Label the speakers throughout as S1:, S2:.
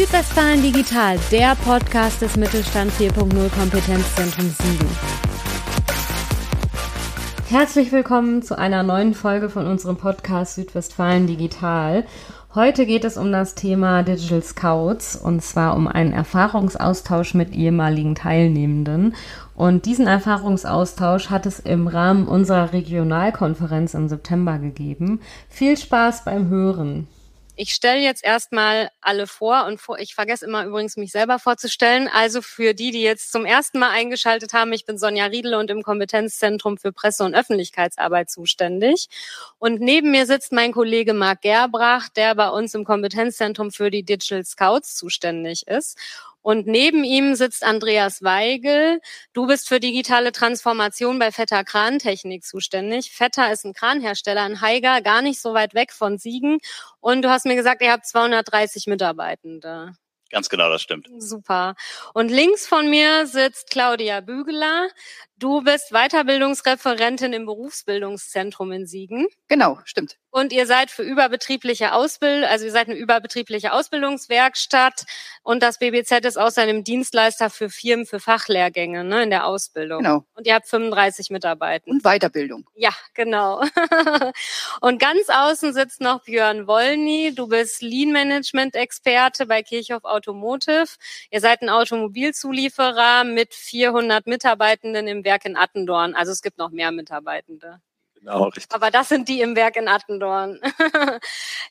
S1: Südwestfalen Digital, der Podcast des Mittelstand 4.0 Kompetenzzentrum Siegen. Herzlich willkommen zu einer neuen Folge von unserem Podcast Südwestfalen Digital. Heute geht es um das Thema Digital Scouts und zwar um einen Erfahrungsaustausch mit ehemaligen Teilnehmenden. Und diesen Erfahrungsaustausch hat es im Rahmen unserer Regionalkonferenz im September gegeben. Viel Spaß beim Hören.
S2: Ich stelle jetzt erstmal alle vor und vor, ich vergesse immer übrigens mich selber vorzustellen. Also für die, die jetzt zum ersten Mal eingeschaltet haben, ich bin Sonja Riedel und im Kompetenzzentrum für Presse- und Öffentlichkeitsarbeit zuständig. Und neben mir sitzt mein Kollege Marc Gerbrach, der bei uns im Kompetenzzentrum für die Digital Scouts zuständig ist. Und neben ihm sitzt Andreas Weigel. Du bist für digitale Transformation bei Vetter Krantechnik zuständig. Vetter ist ein Kranhersteller in Haiger, gar nicht so weit weg von Siegen. Und du hast mir gesagt, ihr habt 230 Mitarbeitende.
S3: Ganz genau, das stimmt.
S2: Super. Und links von mir sitzt Claudia Bügeler. Du bist Weiterbildungsreferentin im Berufsbildungszentrum in Siegen.
S4: Genau, stimmt.
S2: Und ihr seid für überbetriebliche Ausbildung, also ihr seid eine überbetriebliche Ausbildungswerkstatt und das BBZ ist auch seinem Dienstleister für Firmen für Fachlehrgänge ne, in der Ausbildung.
S4: Genau.
S2: Und ihr habt 35 Mitarbeiter.
S4: Und Weiterbildung.
S2: Ja, genau. und ganz außen sitzt noch Björn Wollny. Du bist Lean Management Experte bei Kirchhoff Automotive. Ihr seid ein Automobilzulieferer mit 400 Mitarbeitenden im Werk in Attendorn. Also es gibt noch mehr Mitarbeitende.
S3: Genau, richtig.
S2: Aber das sind die im Werk in Attendorn.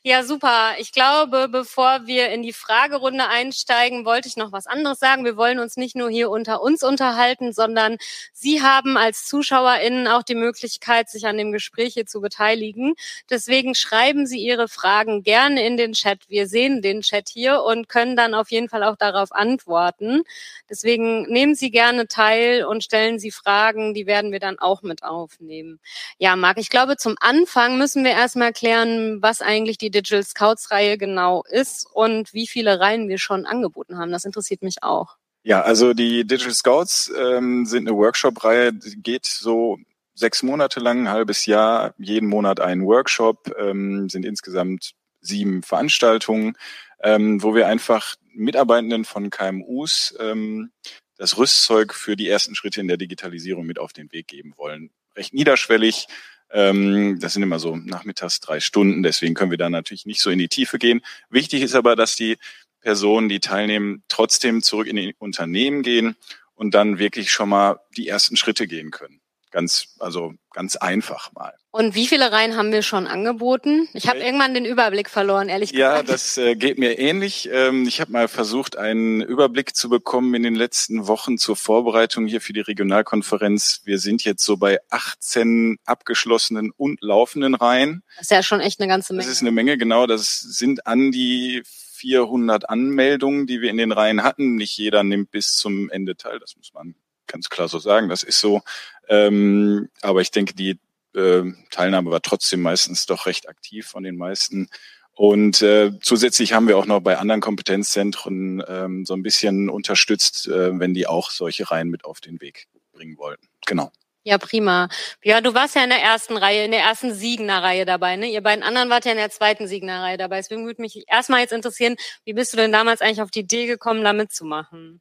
S2: ja, super. Ich glaube, bevor wir in die Fragerunde einsteigen, wollte ich noch was anderes sagen. Wir wollen uns nicht nur hier unter uns unterhalten, sondern Sie haben als ZuschauerInnen auch die Möglichkeit, sich an dem Gespräch hier zu beteiligen. Deswegen schreiben Sie Ihre Fragen gerne in den Chat. Wir sehen den Chat hier und können dann auf jeden Fall auch darauf antworten. Deswegen nehmen Sie gerne teil und stellen Sie Fragen. Die werden wir dann auch mit aufnehmen. Ja, Marc, ich glaube, zum Anfang müssen wir erstmal klären, was eigentlich die Digital Scouts Reihe genau ist und wie viele Reihen wir schon angeboten haben. Das interessiert mich auch.
S5: Ja, also die Digital Scouts ähm, sind eine Workshop-Reihe, geht so sechs Monate lang, ein halbes Jahr, jeden Monat einen Workshop, ähm, sind insgesamt sieben Veranstaltungen, ähm, wo wir einfach Mitarbeitenden von KMUs ähm, das Rüstzeug für die ersten Schritte in der Digitalisierung mit auf den Weg geben wollen. Recht niederschwellig. Ähm, das sind immer so nachmittags drei Stunden, deswegen können wir da natürlich nicht so in die Tiefe gehen. Wichtig ist aber, dass die Personen, die teilnehmen, trotzdem zurück in die Unternehmen gehen und dann wirklich schon mal die ersten Schritte gehen können. Ganz, also ganz einfach mal.
S2: Und wie viele Reihen haben wir schon angeboten? Ich habe irgendwann den Überblick verloren, ehrlich
S5: Ja,
S2: gesagt.
S5: das äh, geht mir ähnlich. Ähm, ich habe mal versucht, einen Überblick zu bekommen in den letzten Wochen zur Vorbereitung hier für die Regionalkonferenz. Wir sind jetzt so bei 18 abgeschlossenen und laufenden Reihen.
S2: Das ist ja schon echt eine ganze Menge.
S5: Das ist eine Menge, genau. Das sind an die 400 Anmeldungen, die wir in den Reihen hatten. Nicht jeder nimmt bis zum Ende teil. Das muss man ganz klar so sagen. Das ist so. Ähm, aber ich denke, die äh, Teilnahme war trotzdem meistens doch recht aktiv von den meisten. Und äh, zusätzlich haben wir auch noch bei anderen Kompetenzzentren ähm, so ein bisschen unterstützt, äh, wenn die auch solche Reihen mit auf den Weg bringen wollten. Genau.
S2: Ja, prima. Ja, du warst ja in der ersten Reihe, in der ersten Siegener Reihe dabei, ne? Ihr beiden anderen wart ja in der zweiten Siegener Reihe dabei. Deswegen würde mich erstmal jetzt interessieren, wie bist du denn damals eigentlich auf die Idee gekommen, da mitzumachen?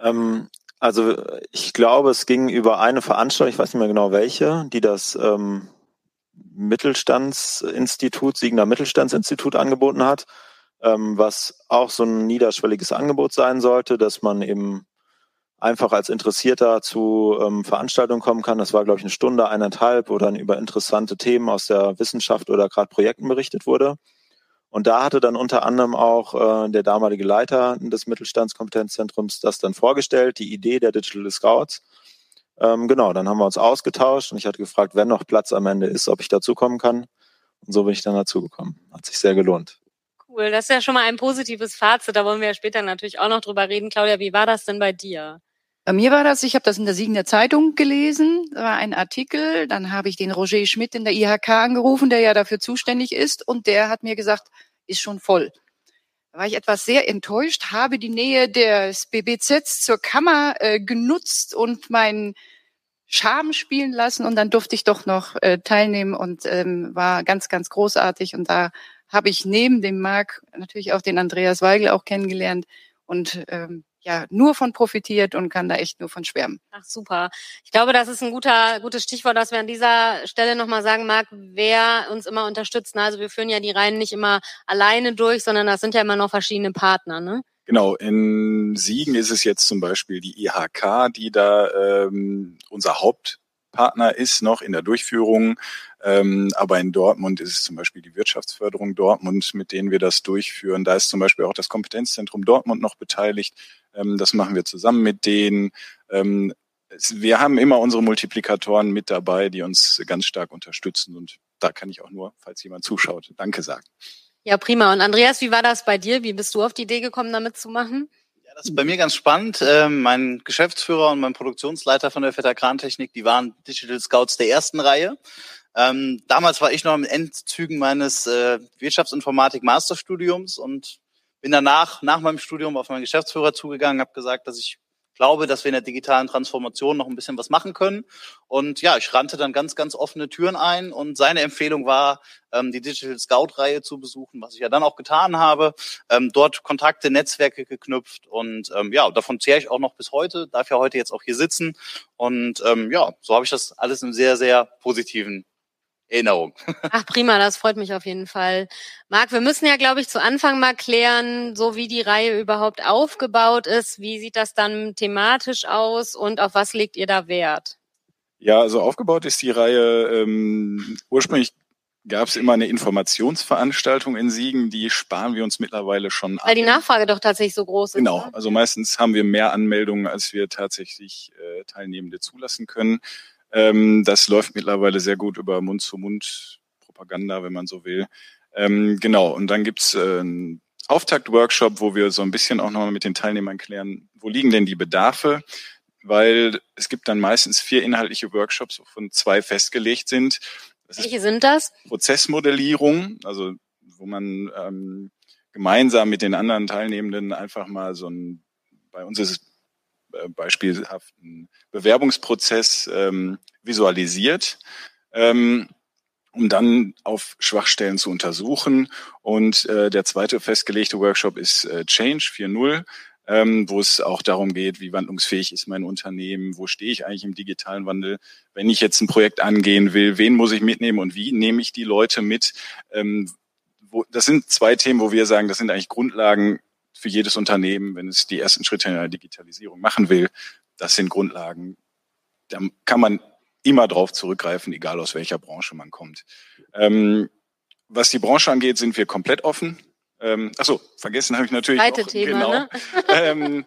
S6: Ähm, also ich glaube, es ging über eine Veranstaltung, ich weiß nicht mehr genau welche, die das ähm, Mittelstandsinstitut, Siegener Mittelstandsinstitut angeboten hat, ähm, was auch so ein niederschwelliges Angebot sein sollte, dass man eben einfach als Interessierter zu ähm, Veranstaltungen kommen kann. Das war, glaube ich, eine Stunde, eineinhalb, wo dann über interessante Themen aus der Wissenschaft oder gerade Projekten berichtet wurde. Und da hatte dann unter anderem auch äh, der damalige Leiter des Mittelstandskompetenzzentrums das dann vorgestellt, die Idee der Digital Scouts. Ähm, genau, dann haben wir uns ausgetauscht und ich hatte gefragt, wenn noch Platz am Ende ist, ob ich dazukommen kann. Und so bin ich dann dazugekommen. Hat sich sehr gelohnt.
S2: Cool, das ist ja schon mal ein positives Fazit. Da wollen wir ja später natürlich auch noch drüber reden. Claudia, wie war das denn bei dir?
S4: Bei mir war das, ich habe das in der Siegener Zeitung gelesen, da war ein Artikel, dann habe ich den Roger Schmidt in der IHK angerufen, der ja dafür zuständig ist, und der hat mir gesagt, ist schon voll. Da war ich etwas sehr enttäuscht, habe die Nähe des BBZs zur Kammer äh, genutzt und meinen Charme spielen lassen und dann durfte ich doch noch äh, teilnehmen und ähm, war ganz, ganz großartig und da habe ich neben dem Marc natürlich auch den Andreas Weigel auch kennengelernt und ähm, ja nur von profitiert und kann da echt nur von schwärmen.
S2: Ach super. Ich glaube, das ist ein guter gutes Stichwort, dass wir an dieser Stelle nochmal sagen mag, wer uns immer unterstützt. Also wir führen ja die Reihen nicht immer alleine durch, sondern das sind ja immer noch verschiedene Partner. Ne?
S5: Genau, in Siegen ist es jetzt zum Beispiel die IHK, die da ähm, unser Hauptpartner ist noch in der Durchführung. Ähm, aber in Dortmund ist es zum Beispiel die Wirtschaftsförderung Dortmund, mit denen wir das durchführen. Da ist zum Beispiel auch das Kompetenzzentrum Dortmund noch beteiligt. Ähm, das machen wir zusammen mit denen. Ähm, wir haben immer unsere Multiplikatoren mit dabei, die uns ganz stark unterstützen. Und da kann ich auch nur, falls jemand zuschaut, Danke sagen.
S2: Ja, prima. Und Andreas, wie war das bei dir? Wie bist du auf die Idee gekommen, damit zu machen?
S7: Das ist bei mir ganz spannend. Ähm, mein Geschäftsführer und mein Produktionsleiter von der Vetter Krantechnik, die waren Digital Scouts der ersten Reihe. Ähm, damals war ich noch im Endzügen meines äh, Wirtschaftsinformatik-Masterstudiums und bin danach, nach meinem Studium, auf meinen Geschäftsführer zugegangen, habe gesagt, dass ich glaube, dass wir in der digitalen Transformation noch ein bisschen was machen können. Und ja, ich rannte dann ganz, ganz offene Türen ein und seine Empfehlung war, ähm, die Digital Scout-Reihe zu besuchen, was ich ja dann auch getan habe. Ähm, dort Kontakte, Netzwerke geknüpft und ähm, ja, davon zehre ich auch noch bis heute, darf ja heute jetzt auch hier sitzen. Und ähm, ja, so habe ich das alles im sehr, sehr positiven Erinnerung.
S2: Ach prima, das freut mich auf jeden Fall. Marc, wir müssen ja, glaube ich, zu Anfang mal klären, so wie die Reihe überhaupt aufgebaut ist. Wie sieht das dann thematisch aus und auf was legt ihr da Wert?
S5: Ja, also aufgebaut ist die Reihe ähm, ursprünglich gab es immer eine Informationsveranstaltung in Siegen, die sparen wir uns mittlerweile schon
S2: an. Weil die Nachfrage doch tatsächlich so groß ist.
S5: Genau, ne? also meistens haben wir mehr Anmeldungen, als wir tatsächlich äh, Teilnehmende zulassen können. Ähm, das läuft mittlerweile sehr gut über Mund-zu-Mund-Propaganda, wenn man so will. Ähm, genau, und dann gibt's äh, einen Auftakt-Workshop, wo wir so ein bisschen auch nochmal mit den Teilnehmern klären, wo liegen denn die Bedarfe, weil es gibt dann meistens vier inhaltliche Workshops, wovon zwei festgelegt sind.
S2: Das Welche sind das?
S5: Prozessmodellierung, also wo man ähm, gemeinsam mit den anderen Teilnehmenden einfach mal so ein, bei uns ist es beispielhaften Bewerbungsprozess ähm, visualisiert, ähm, um dann auf Schwachstellen zu untersuchen. Und äh, der zweite festgelegte Workshop ist äh, Change 4.0. Ähm, wo es auch darum geht, wie wandlungsfähig ist mein Unternehmen, wo stehe ich eigentlich im digitalen Wandel, wenn ich jetzt ein Projekt angehen will, wen muss ich mitnehmen und wie nehme ich die Leute mit. Ähm, das sind zwei Themen, wo wir sagen, das sind eigentlich Grundlagen für jedes Unternehmen, wenn es die ersten Schritte in der Digitalisierung machen will. Das sind Grundlagen. Da kann man immer drauf zurückgreifen, egal aus welcher Branche man kommt. Ähm, was die Branche angeht, sind wir komplett offen. Ähm, achso, vergessen habe ich natürlich
S2: Zweite
S5: auch,
S2: Thema,
S5: genau.
S2: Ne?
S5: ähm,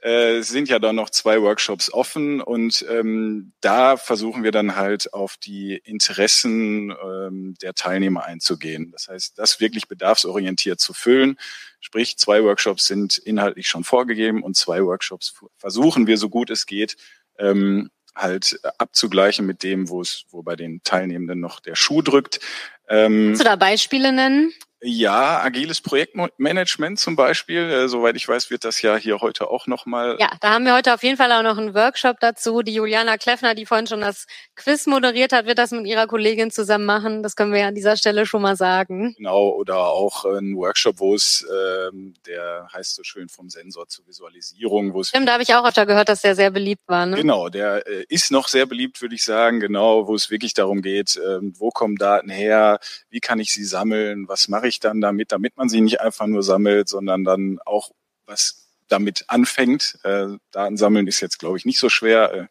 S5: äh, sind ja da noch zwei Workshops offen und ähm, da versuchen wir dann halt auf die Interessen ähm, der Teilnehmer einzugehen. Das heißt, das wirklich bedarfsorientiert zu füllen. Sprich, zwei Workshops sind inhaltlich schon vorgegeben und zwei Workshops versuchen wir, so gut es geht, ähm, halt abzugleichen mit dem, wo es, wo bei den Teilnehmenden noch der Schuh drückt.
S2: Ähm, Kannst du da Beispiele nennen?
S5: Ja, agiles Projektmanagement zum Beispiel. Äh, soweit ich weiß, wird das ja hier heute auch nochmal.
S2: Ja, da haben wir heute auf jeden Fall auch noch einen Workshop dazu. Die Juliana Kleffner, die vorhin schon das Quiz moderiert hat, wird das mit ihrer Kollegin zusammen machen. Das können wir ja an dieser Stelle schon mal sagen.
S5: Genau, oder auch ein Workshop, wo es, ähm, der heißt so schön vom Sensor zur Visualisierung, wo es.
S2: Stimmt, da habe ich auch öfter gehört, dass der sehr beliebt war. Ne?
S5: Genau, der äh, ist noch sehr beliebt, würde ich sagen. Genau, wo es wirklich darum geht, äh, wo kommen Daten her, wie kann ich sie sammeln, was mache ich dann damit, damit man sie nicht einfach nur sammelt, sondern dann auch was damit anfängt. Äh, Daten sammeln ist jetzt, glaube ich, nicht so schwer. Äh,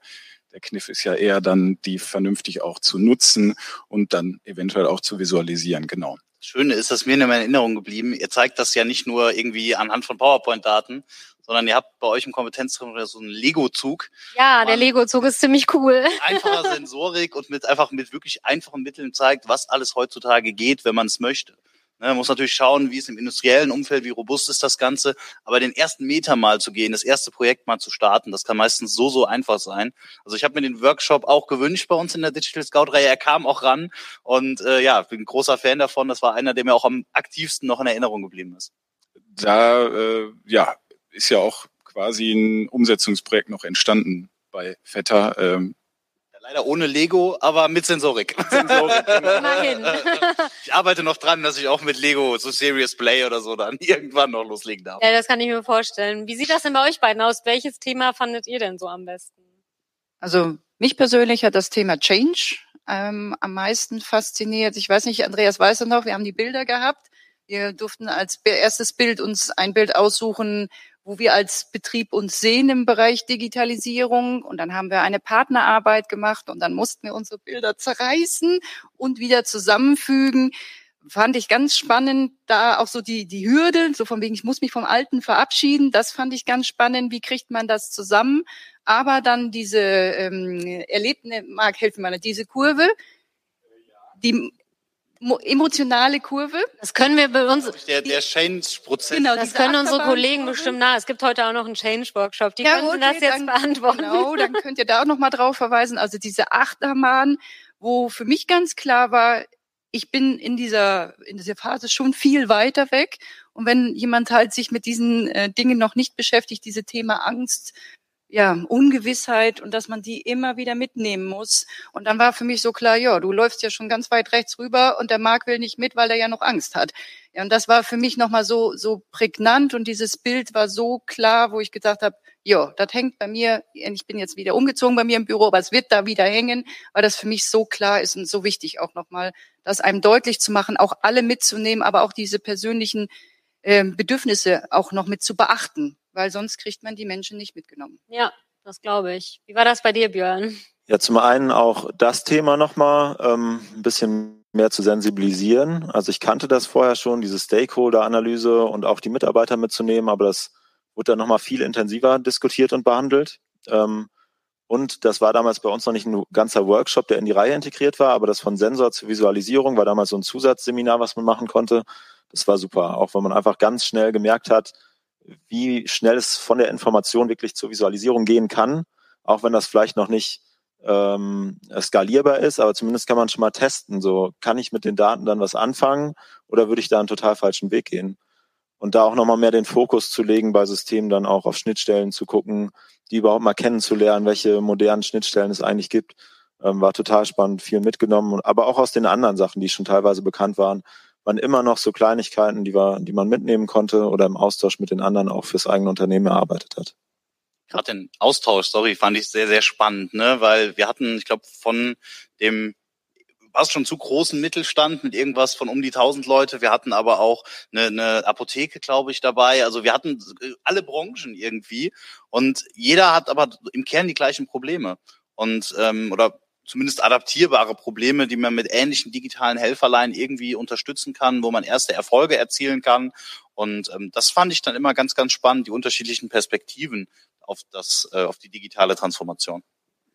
S5: der Kniff ist ja eher dann, die vernünftig auch zu nutzen und dann eventuell auch zu visualisieren, genau.
S7: Schöne ist, dass mir in meiner Erinnerung geblieben. Ihr zeigt das ja nicht nur irgendwie anhand von PowerPoint-Daten, sondern ihr habt bei euch im Kompetenzzentrum so einen Lego-Zug.
S2: Ja, der Lego-Zug ist ziemlich cool.
S7: Mit einfacher Sensorik und mit einfach mit wirklich einfachen Mitteln zeigt, was alles heutzutage geht, wenn man es möchte. Ne, man muss natürlich schauen, wie es im industriellen Umfeld, wie robust ist das Ganze. Aber den ersten Meter mal zu gehen, das erste Projekt mal zu starten, das kann meistens so, so einfach sein. Also ich habe mir den Workshop auch gewünscht bei uns in der Digital Scout-Reihe. Er kam auch ran und äh, ja, bin ein großer Fan davon. Das war einer, der mir auch am aktivsten noch in Erinnerung geblieben ist.
S5: Da äh, ja, ist ja auch quasi ein Umsetzungsprojekt noch entstanden bei Vetter. Ähm,
S7: Leider ohne Lego, aber mit Sensorik. Sensorik genau. Ich arbeite noch dran, dass ich auch mit Lego so Serious Play oder so dann irgendwann noch loslegen darf.
S2: Ja, das kann ich mir vorstellen. Wie sieht das denn bei euch beiden aus? Welches Thema fandet ihr denn so am besten?
S4: Also mich persönlich hat das Thema Change ähm, am meisten fasziniert. Ich weiß nicht, Andreas weiß noch, wir haben die Bilder gehabt. Wir durften als erstes Bild uns ein Bild aussuchen, wo wir als Betrieb uns sehen im Bereich Digitalisierung. Und dann haben wir eine Partnerarbeit gemacht und dann mussten wir unsere Bilder zerreißen und wieder zusammenfügen. Fand ich ganz spannend, da auch so die, die Hürde, so von wegen, ich muss mich vom Alten verabschieden. Das fand ich ganz spannend. Wie kriegt man das zusammen? Aber dann diese ähm, erlebte, Marc, helfen mir, diese Kurve, die emotionale Kurve.
S2: Das können wir bei uns.
S7: Der, der Change-Prozess.
S2: Genau, das können unsere Kollegen bestimmt nach. Es gibt heute auch noch einen Change-Workshop. Die ja, könnten okay, das jetzt
S4: dann,
S2: beantworten.
S4: Genau, dann könnt ihr da auch noch mal drauf verweisen. Also diese Achterbahn, wo für mich ganz klar war, ich bin in dieser, in dieser Phase schon viel weiter weg. Und wenn jemand halt sich mit diesen äh, Dingen noch nicht beschäftigt, diese Thema Angst, ja, Ungewissheit und dass man die immer wieder mitnehmen muss. Und dann war für mich so klar, ja, du läufst ja schon ganz weit rechts rüber und der Marc will nicht mit, weil er ja noch Angst hat. Ja, und das war für mich nochmal so, so prägnant und dieses Bild war so klar, wo ich gesagt habe, ja, das hängt bei mir, ich bin jetzt wieder umgezogen bei mir im Büro, aber es wird da wieder hängen, weil das für mich so klar ist und so wichtig auch nochmal, das einem deutlich zu machen, auch alle mitzunehmen, aber auch diese persönlichen äh, Bedürfnisse auch noch mit zu beachten weil sonst kriegt man die Menschen nicht mitgenommen.
S2: Ja, das glaube ich. Wie war das bei dir, Björn?
S6: Ja, zum einen auch das Thema nochmal ähm, ein bisschen mehr zu sensibilisieren. Also ich kannte das vorher schon, diese Stakeholder-Analyse und auch die Mitarbeiter mitzunehmen, aber das wurde dann nochmal viel intensiver diskutiert und behandelt. Ähm, und das war damals bei uns noch nicht ein ganzer Workshop, der in die Reihe integriert war, aber das von Sensor zur Visualisierung war damals so ein Zusatzseminar, was man machen konnte. Das war super, auch weil man einfach ganz schnell gemerkt hat, wie schnell es von der Information wirklich zur Visualisierung gehen kann, auch wenn das vielleicht noch nicht ähm, skalierbar ist, aber zumindest kann man schon mal testen. So, kann ich mit den Daten dann was anfangen oder würde ich da einen total falschen Weg gehen? Und da auch nochmal mehr den Fokus zu legen bei Systemen, dann auch auf Schnittstellen zu gucken, die überhaupt mal kennenzulernen, welche modernen Schnittstellen es eigentlich gibt, ähm, war total spannend, viel mitgenommen, aber auch aus den anderen Sachen, die schon teilweise bekannt waren, waren immer noch so Kleinigkeiten, die, war, die man mitnehmen konnte oder im Austausch mit den anderen auch fürs eigene Unternehmen erarbeitet hat.
S7: Gerade den Austausch, sorry, fand ich sehr, sehr spannend, ne? weil wir hatten, ich glaube, von dem fast schon zu großen Mittelstand mit irgendwas von um die 1000 Leute. Wir hatten aber auch eine, eine Apotheke, glaube ich, dabei. Also wir hatten alle Branchen irgendwie und jeder hat aber im Kern die gleichen Probleme und ähm, oder zumindest adaptierbare Probleme, die man mit ähnlichen digitalen Helferlein irgendwie unterstützen kann, wo man erste Erfolge erzielen kann. Und ähm, das fand ich dann immer ganz, ganz spannend, die unterschiedlichen Perspektiven auf das, äh, auf die digitale Transformation.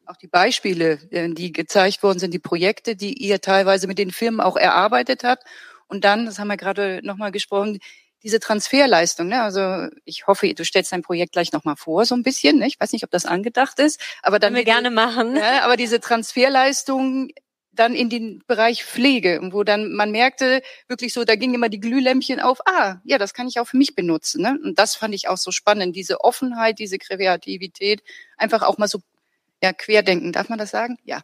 S4: Auch die Beispiele, äh, die gezeigt worden sind, die Projekte, die ihr teilweise mit den Firmen auch erarbeitet habt. Und dann, das haben wir gerade nochmal gesprochen, diese Transferleistung. Ne? Also ich hoffe, du stellst dein Projekt gleich nochmal vor, so ein bisschen. Ne? Ich weiß nicht, ob das angedacht ist, aber dann
S2: Können wir gerne machen.
S4: Ja, aber diese Transferleistung dann in den Bereich Pflege, wo dann man merkte wirklich so, da gingen immer die Glühlämpchen auf. Ah, ja, das kann ich auch für mich benutzen. Ne? Und das fand ich auch so spannend, diese Offenheit, diese Kreativität, einfach auch mal so ja querdenken. Darf man das sagen? Ja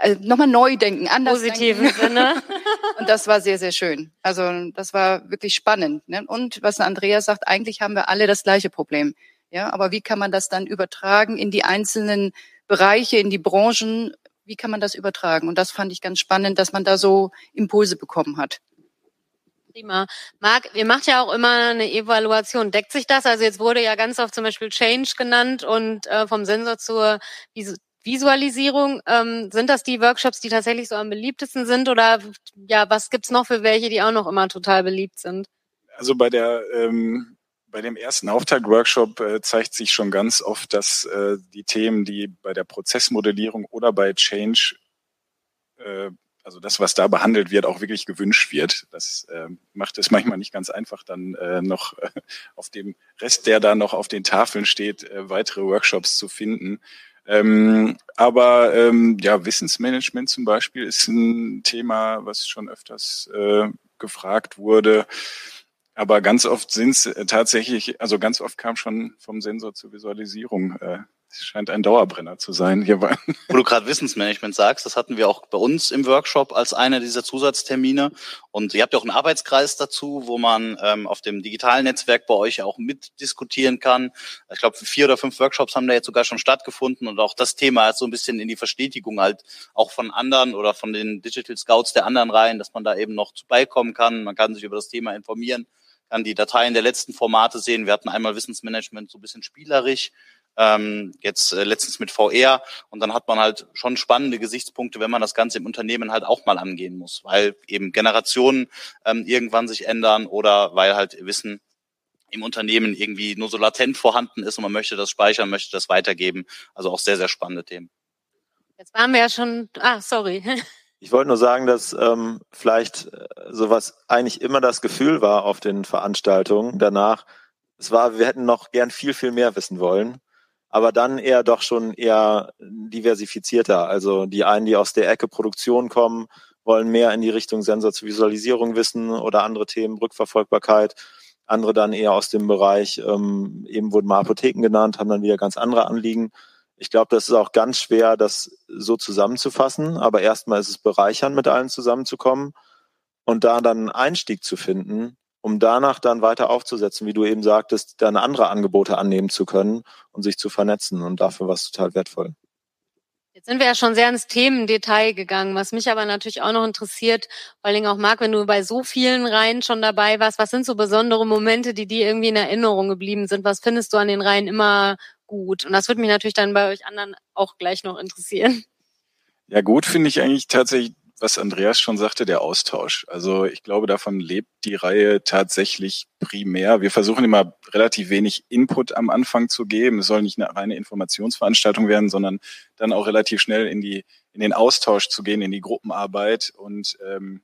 S4: also nochmal neu denken, anders
S2: Positiven denken. Sinne.
S4: und das war sehr, sehr schön. Also das war wirklich spannend. Ne? Und was Andrea sagt, eigentlich haben wir alle das gleiche Problem. Ja, aber wie kann man das dann übertragen in die einzelnen Bereiche, in die Branchen? Wie kann man das übertragen? Und das fand ich ganz spannend, dass man da so Impulse bekommen hat.
S2: Prima. Marc, ihr macht ja auch immer eine Evaluation. Deckt sich das? Also jetzt wurde ja ganz oft zum Beispiel Change genannt und äh, vom Sensor zur Visualisierung. Ähm, sind das die Workshops, die tatsächlich so am beliebtesten sind oder ja, was gibt's noch für welche, die auch noch immer total beliebt sind?
S5: Also bei der ähm, bei dem ersten Auftakt-Workshop äh, zeigt sich schon ganz oft, dass äh, die Themen, die bei der Prozessmodellierung oder bei Change, äh, also das, was da behandelt wird, auch wirklich gewünscht wird. Das äh, macht es manchmal nicht ganz einfach, dann äh, noch äh, auf dem Rest, der da noch auf den Tafeln steht, äh, weitere Workshops zu finden. Ähm, aber ähm, ja, Wissensmanagement zum Beispiel ist ein Thema, was schon öfters äh, gefragt wurde. Aber ganz oft sind es äh, tatsächlich, also ganz oft kam schon vom Sensor zur Visualisierung äh, Es scheint ein Dauerbrenner zu sein hierbei.
S7: Wo du gerade Wissensmanagement sagst, das hatten wir auch bei uns im Workshop als einer dieser Zusatztermine. Und ihr habt ja auch einen Arbeitskreis dazu, wo man ähm, auf dem digitalen Netzwerk bei euch auch mitdiskutieren kann. Ich glaube, vier oder fünf Workshops haben da jetzt sogar schon stattgefunden und auch das Thema ist so ein bisschen in die Verstetigung halt auch von anderen oder von den Digital Scouts der anderen Reihen, dass man da eben noch zu beikommen kann. Man kann sich über das Thema informieren, kann die Dateien der letzten Formate sehen. Wir hatten einmal Wissensmanagement so ein bisschen spielerisch ähm, jetzt äh, letztens mit VR und dann hat man halt schon spannende Gesichtspunkte, wenn man das Ganze im Unternehmen halt auch mal angehen muss, weil eben Generationen ähm, irgendwann sich ändern oder weil halt Wissen im Unternehmen irgendwie nur so latent vorhanden ist und man möchte das speichern, möchte das weitergeben. Also auch sehr, sehr spannende Themen.
S2: Jetzt waren wir ja schon, ah, sorry.
S6: Ich wollte nur sagen, dass ähm, vielleicht äh, sowas eigentlich immer das Gefühl war auf den Veranstaltungen danach. Es war, wir hätten noch gern viel, viel mehr wissen wollen aber dann eher doch schon eher diversifizierter. Also die einen, die aus der Ecke Produktion kommen, wollen mehr in die Richtung Sensor zur Visualisierung wissen oder andere Themen, Rückverfolgbarkeit. Andere dann eher aus dem Bereich, ähm, eben wurden mal Apotheken genannt, haben dann wieder ganz andere Anliegen. Ich glaube, das ist auch ganz schwer, das so zusammenzufassen. Aber erstmal ist es bereichern, mit allen zusammenzukommen und da dann einen Einstieg zu finden, um danach dann weiter aufzusetzen, wie du eben sagtest, dann andere Angebote annehmen zu können und sich zu vernetzen. Und dafür war es total wertvoll.
S2: Jetzt sind wir ja schon sehr ins Themendetail gegangen, was mich aber natürlich auch noch interessiert, vor allen Dingen auch Marc, wenn du bei so vielen Reihen schon dabei warst, was sind so besondere Momente, die dir irgendwie in Erinnerung geblieben sind? Was findest du an den Reihen immer gut? Und das würde mich natürlich dann bei euch anderen auch gleich noch interessieren.
S5: Ja, gut finde ich eigentlich tatsächlich was Andreas schon sagte, der Austausch. Also ich glaube, davon lebt die Reihe tatsächlich primär. Wir versuchen immer relativ wenig Input am Anfang zu geben. Es soll nicht eine reine Informationsveranstaltung werden, sondern dann auch relativ schnell in die in den Austausch zu gehen, in die Gruppenarbeit und ähm,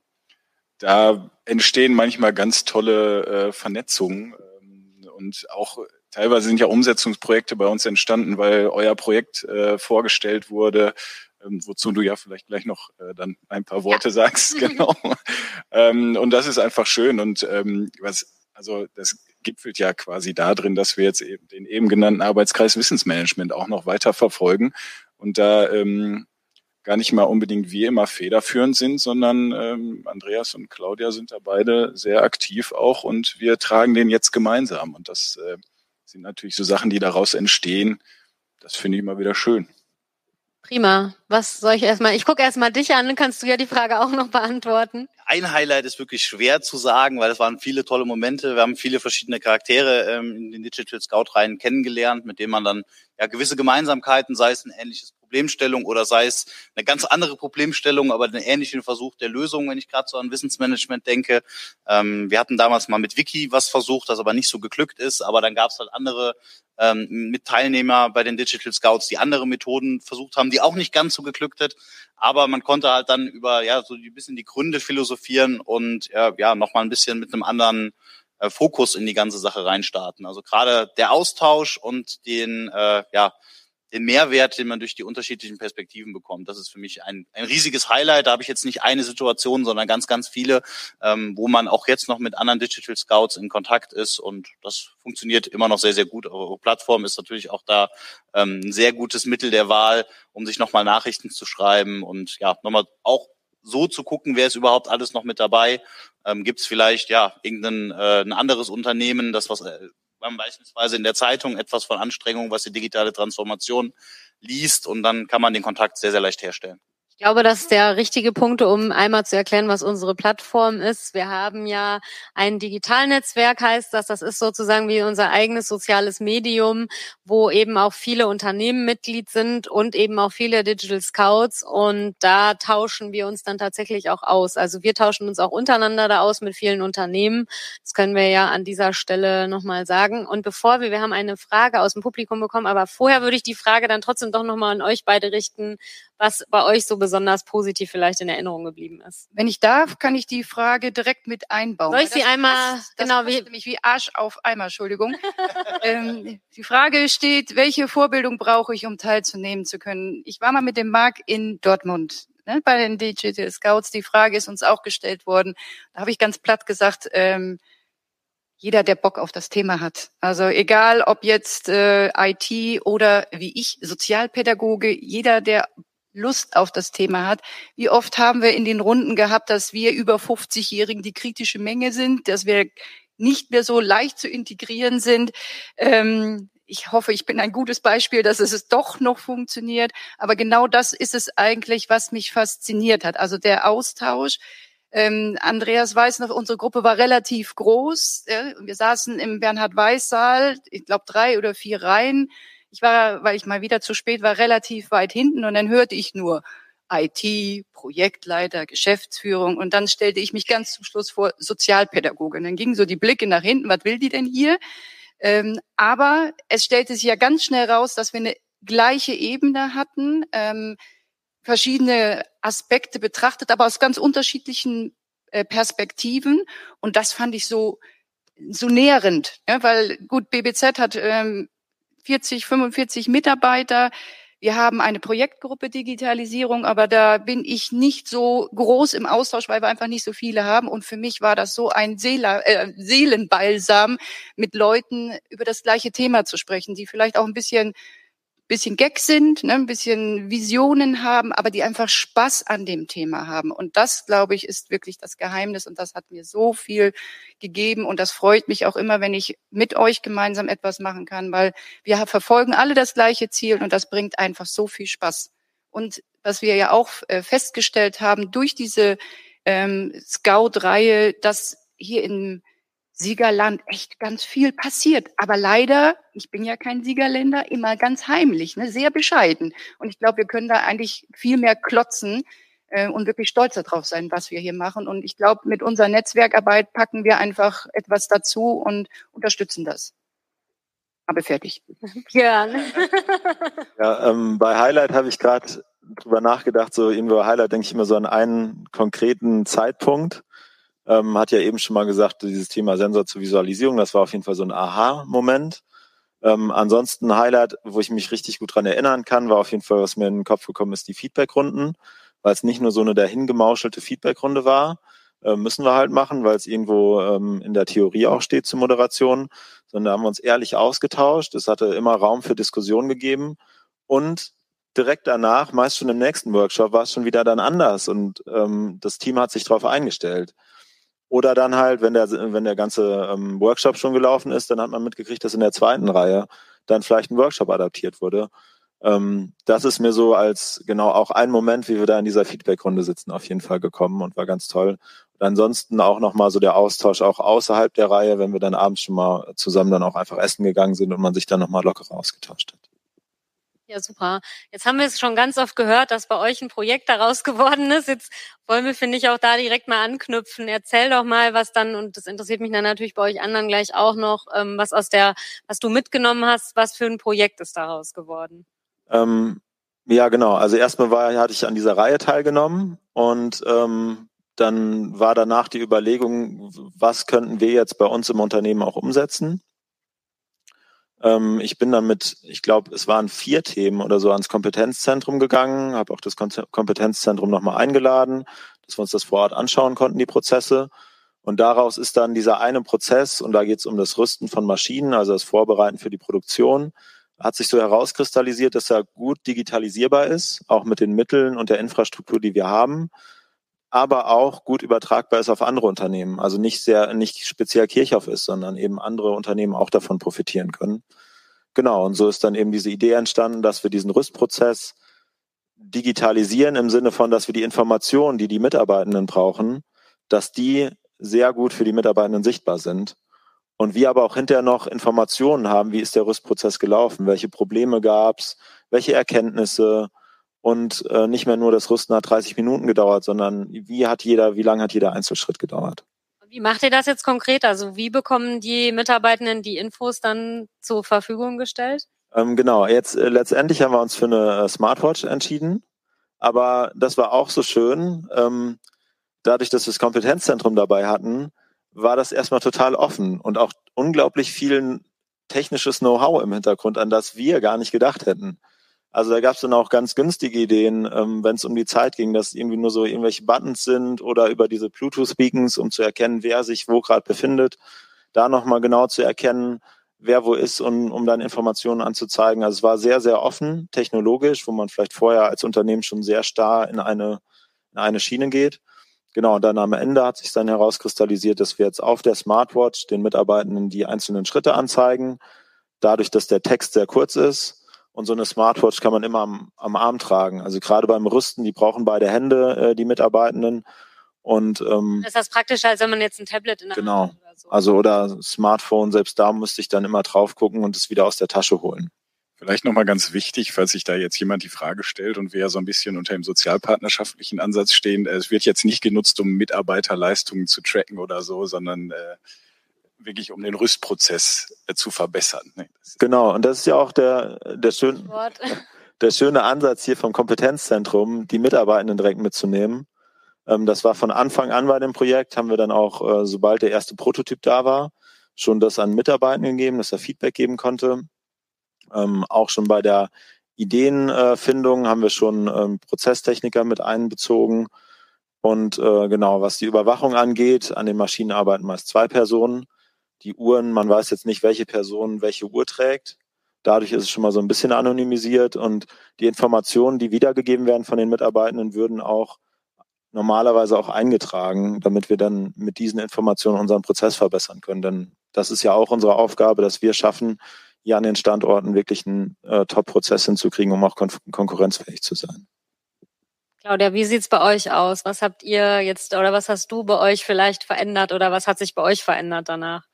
S5: da entstehen manchmal ganz tolle äh, Vernetzungen ähm, und auch teilweise sind ja Umsetzungsprojekte bei uns entstanden, weil euer Projekt äh, vorgestellt wurde ähm, wozu du ja vielleicht gleich noch äh, dann ein paar Worte ja. sagst, genau. ähm, und das ist einfach schön und ähm, was, also das gipfelt ja quasi da drin, dass wir jetzt eben den eben genannten Arbeitskreis Wissensmanagement auch noch weiter verfolgen und da ähm, gar nicht mal unbedingt wir immer federführend sind, sondern ähm, Andreas und Claudia sind da beide sehr aktiv auch und wir tragen den jetzt gemeinsam und das äh, sind natürlich so Sachen, die daraus entstehen. Das finde ich immer wieder schön.
S2: Prima. Was soll ich erstmal? Ich gucke erstmal dich an, dann kannst du ja die Frage auch noch beantworten.
S7: Ein Highlight ist wirklich schwer zu sagen, weil es waren viele tolle Momente. Wir haben viele verschiedene Charaktere ähm, in den Digital Scout Reihen kennengelernt, mit denen man dann ja gewisse Gemeinsamkeiten, sei es ein ähnliches Problemstellung oder sei es eine ganz andere Problemstellung, aber einen ähnlichen Versuch der Lösung, wenn ich gerade so an Wissensmanagement denke. Ähm, wir hatten damals mal mit Wiki was versucht, das aber nicht so geglückt ist, aber dann gab es halt andere ähm, mit Teilnehmer bei den Digital Scouts, die andere Methoden versucht haben, die auch nicht ganz so geglückt hat. Aber man konnte halt dann über ja so ein bisschen die Gründe philosophieren und ja, ja nochmal ein bisschen mit einem anderen äh, Fokus in die ganze Sache reinstarten. Also gerade der Austausch und den äh, ja den Mehrwert, den man durch die unterschiedlichen Perspektiven bekommt. Das ist für mich ein, ein riesiges Highlight. Da habe ich jetzt nicht eine Situation, sondern ganz, ganz viele, ähm, wo man auch jetzt noch mit anderen Digital Scouts in Kontakt ist und das funktioniert immer noch sehr, sehr gut. Eure Plattform ist natürlich auch da ähm, ein sehr gutes Mittel der Wahl, um sich nochmal Nachrichten zu schreiben und ja, nochmal auch so zu gucken, wer ist überhaupt alles noch mit dabei. Ähm, Gibt es vielleicht ja irgendein äh, ein anderes Unternehmen, das was äh, man beispielsweise in der Zeitung etwas von Anstrengung, was die digitale Transformation liest und dann kann man den Kontakt sehr, sehr leicht herstellen.
S2: Ich glaube, das ist der richtige Punkt, um einmal zu erklären, was unsere Plattform ist. Wir haben ja ein Digitalnetzwerk, heißt das. Das ist sozusagen wie unser eigenes soziales Medium, wo eben auch viele Unternehmen Mitglied sind und eben auch viele Digital Scouts. Und da tauschen wir uns dann tatsächlich auch aus. Also wir tauschen uns auch untereinander da aus mit vielen Unternehmen. Das können wir ja an dieser Stelle nochmal sagen. Und bevor wir, wir haben eine Frage aus dem Publikum bekommen, aber vorher würde ich die Frage dann trotzdem doch nochmal an euch beide richten was bei euch so besonders positiv vielleicht in Erinnerung geblieben ist.
S4: Wenn ich darf, kann ich die Frage direkt mit einbauen.
S2: Soll ich sie einmal,
S4: passt, genau, wie, nämlich wie Arsch auf Eimer, Entschuldigung. ähm, die Frage steht, welche Vorbildung brauche ich, um teilzunehmen zu können? Ich war mal mit dem Marc in Dortmund ne, bei den Digital Scouts. Die Frage ist uns auch gestellt worden. Da habe ich ganz platt gesagt, ähm, jeder, der Bock auf das Thema hat. Also egal, ob jetzt äh, IT oder wie ich Sozialpädagoge, jeder, der Lust auf das Thema hat. Wie oft haben wir in den Runden gehabt, dass wir über 50-Jährigen die kritische Menge sind, dass wir nicht mehr so leicht zu integrieren sind. Ähm, ich hoffe, ich bin ein gutes Beispiel, dass es doch noch funktioniert. Aber genau das ist es eigentlich, was mich fasziniert hat. Also der Austausch. Ähm, Andreas weiß noch, unsere Gruppe war relativ groß. Ja? Wir saßen im Bernhard-Weiß-Saal, ich glaube drei oder vier Reihen. Ich war, weil ich mal wieder zu spät war, relativ weit hinten und dann hörte ich nur IT, Projektleiter, Geschäftsführung und dann stellte ich mich ganz zum Schluss vor Sozialpädagoge. Und dann gingen so die Blicke nach hinten, was will die denn hier? Ähm, aber es stellte sich ja ganz schnell raus, dass wir eine gleiche Ebene hatten, ähm, verschiedene Aspekte betrachtet, aber aus ganz unterschiedlichen äh, Perspektiven. Und das fand ich so so nährend, ja, weil gut, BBZ hat ähm, 40, 45 Mitarbeiter. Wir haben eine Projektgruppe Digitalisierung, aber da bin ich nicht so groß im Austausch, weil wir einfach nicht so viele haben. Und für mich war das so ein Seele, äh, Seelenbalsam, mit Leuten über das gleiche Thema zu sprechen, die vielleicht auch ein bisschen bisschen Gag sind, ne, ein bisschen Visionen haben, aber die einfach Spaß an dem Thema haben. Und das, glaube ich, ist wirklich das Geheimnis. Und das hat mir so viel gegeben. Und das freut mich auch immer, wenn ich mit euch gemeinsam etwas machen kann, weil wir verfolgen alle das gleiche Ziel und das bringt einfach so viel Spaß. Und was wir ja auch äh, festgestellt haben durch diese ähm, Scout-Reihe, dass hier in Siegerland echt ganz viel passiert. Aber leider, ich bin ja kein Siegerländer, immer ganz heimlich, ne, sehr bescheiden. Und ich glaube, wir können da eigentlich viel mehr klotzen äh, und wirklich stolz darauf sein, was wir hier machen. Und ich glaube, mit unserer Netzwerkarbeit packen wir einfach etwas dazu und unterstützen das. Aber fertig.
S2: Gerne.
S6: ja, ähm, bei Highlight habe ich gerade drüber nachgedacht, so irgendwo bei Highlight denke ich immer so an einen konkreten Zeitpunkt ähm, hat ja eben schon mal gesagt, dieses Thema Sensor zur Visualisierung, das war auf jeden Fall so ein Aha-Moment. Ähm, ansonsten Highlight, wo ich mich richtig gut dran erinnern kann, war auf jeden Fall, was mir in den Kopf gekommen ist, die Feedbackrunden, weil es nicht nur so eine dahingemauschelte Feedbackrunde war, äh, müssen wir halt machen, weil es irgendwo ähm, in der Theorie auch steht zur Moderation, sondern da haben wir uns ehrlich ausgetauscht. Es hatte immer Raum für Diskussion gegeben und direkt danach, meist schon im nächsten Workshop, war es schon wieder dann anders und ähm, das Team hat sich darauf eingestellt. Oder dann halt, wenn der, wenn der ganze ähm, Workshop schon gelaufen ist, dann hat man mitgekriegt, dass in der zweiten Reihe dann vielleicht ein Workshop adaptiert wurde. Ähm, das ist mir so als genau auch ein Moment, wie wir da in dieser Feedbackrunde sitzen, auf jeden Fall gekommen und war ganz toll. Und ansonsten auch nochmal so der Austausch auch außerhalb der Reihe, wenn wir dann abends schon mal zusammen dann auch einfach essen gegangen sind und man sich dann nochmal lockerer ausgetauscht hat.
S2: Ja, super. Jetzt haben wir es schon ganz oft gehört, dass bei euch ein Projekt daraus geworden ist. Jetzt wollen wir, finde ich, auch da direkt mal anknüpfen. Erzähl doch mal, was dann, und das interessiert mich dann natürlich bei euch anderen gleich auch noch, ähm, was aus der, was du mitgenommen hast, was für ein Projekt ist daraus geworden?
S6: Ähm, ja, genau. Also erstmal war, hatte ich an dieser Reihe teilgenommen und ähm, dann war danach die Überlegung, was könnten wir jetzt bei uns im Unternehmen auch umsetzen? Ähm, ich bin dann mit, ich glaube, es waren vier Themen oder so ans Kompetenzzentrum gegangen, habe auch das Kompetenzzentrum nochmal eingeladen, dass wir uns das vor Ort anschauen konnten, die Prozesse. Und daraus ist dann dieser eine Prozess, und da geht es um das Rüsten von Maschinen, also das Vorbereiten für die Produktion, hat sich so herauskristallisiert, dass er gut digitalisierbar ist, auch mit den Mitteln und der Infrastruktur, die wir haben, aber auch gut übertragbar ist auf andere Unternehmen. Also nicht sehr, nicht speziell Kirchhoff ist, sondern eben andere Unternehmen auch davon profitieren können. Genau. Und so ist dann eben diese Idee entstanden, dass wir diesen Rüstprozess digitalisieren im Sinne von, dass wir die Informationen, die die Mitarbeitenden brauchen, dass die sehr gut für die Mitarbeitenden sichtbar sind. Und wir aber auch hinterher noch Informationen haben, wie ist der Rüstprozess gelaufen, welche Probleme gab es, welche Erkenntnisse, und äh, nicht mehr nur das Rüsten hat 30 Minuten gedauert, sondern wie hat jeder, wie lange hat jeder Einzelschritt gedauert?
S2: Wie macht ihr das jetzt konkret? Also wie bekommen die Mitarbeitenden die Infos dann zur Verfügung gestellt?
S6: Ähm, genau, jetzt äh, letztendlich haben wir uns für eine äh, Smartwatch entschieden, aber das war auch so schön. Ähm, dadurch, dass wir das Kompetenzzentrum dabei hatten, war das erstmal total offen und auch unglaublich viel technisches Know-how im Hintergrund, an das wir gar nicht gedacht hätten. Also da gab es dann auch ganz günstige Ideen, ähm, wenn es um die Zeit ging, dass irgendwie nur so irgendwelche Buttons sind oder über diese Bluetooth-Beacons, um zu erkennen, wer sich wo gerade befindet. da nochmal genau zu erkennen, wer wo ist und um dann Informationen anzuzeigen. Also es war sehr, sehr offen, technologisch, wo man vielleicht vorher als Unternehmen schon sehr starr in eine, in eine Schiene geht. Genau, und dann am Ende hat sich dann herauskristallisiert, dass wir jetzt auf der Smartwatch den Mitarbeitenden die einzelnen Schritte anzeigen. Dadurch, dass der Text sehr kurz ist und so eine Smartwatch kann man immer am, am Arm tragen. Also gerade beim Rüsten, die brauchen beide Hände, äh, die Mitarbeitenden. Und ähm,
S2: ist das praktischer, als wenn man jetzt ein Tablet in der
S6: genau.
S2: Hand hat oder so.
S6: Also oder Smartphone, selbst da müsste ich dann immer drauf gucken und es wieder aus der Tasche holen.
S5: Vielleicht nochmal ganz wichtig, falls sich da jetzt jemand die Frage stellt und wir ja so ein bisschen unter dem sozialpartnerschaftlichen Ansatz stehen, äh, es wird jetzt nicht genutzt, um Mitarbeiterleistungen zu tracken oder so, sondern äh, wirklich um den Rüstprozess äh, zu verbessern. Ne?
S6: Genau, und das ist ja auch der, der, schön, der schöne Ansatz hier vom Kompetenzzentrum, die Mitarbeitenden direkt mitzunehmen. Ähm, das war von Anfang an bei dem Projekt, haben wir dann auch, äh, sobald der erste Prototyp da war, schon das an Mitarbeitenden gegeben, dass er Feedback geben konnte. Ähm, auch schon bei der Ideenfindung haben wir schon ähm, Prozesstechniker mit einbezogen. Und äh, genau, was die Überwachung angeht, an den Maschinen arbeiten meist zwei Personen. Die Uhren, man weiß jetzt nicht, welche Person welche Uhr trägt. Dadurch ist es schon mal so ein bisschen anonymisiert und die Informationen, die wiedergegeben werden von den Mitarbeitenden, würden auch normalerweise auch eingetragen, damit wir dann mit diesen Informationen unseren Prozess verbessern können. Denn das ist ja auch unsere Aufgabe, dass wir schaffen, hier an den Standorten wirklich einen äh, Top-Prozess hinzukriegen, um auch kon konkurrenzfähig zu sein.
S2: Claudia, wie sieht's bei euch aus? Was habt ihr jetzt oder was hast du bei euch vielleicht verändert oder was hat sich bei euch verändert danach?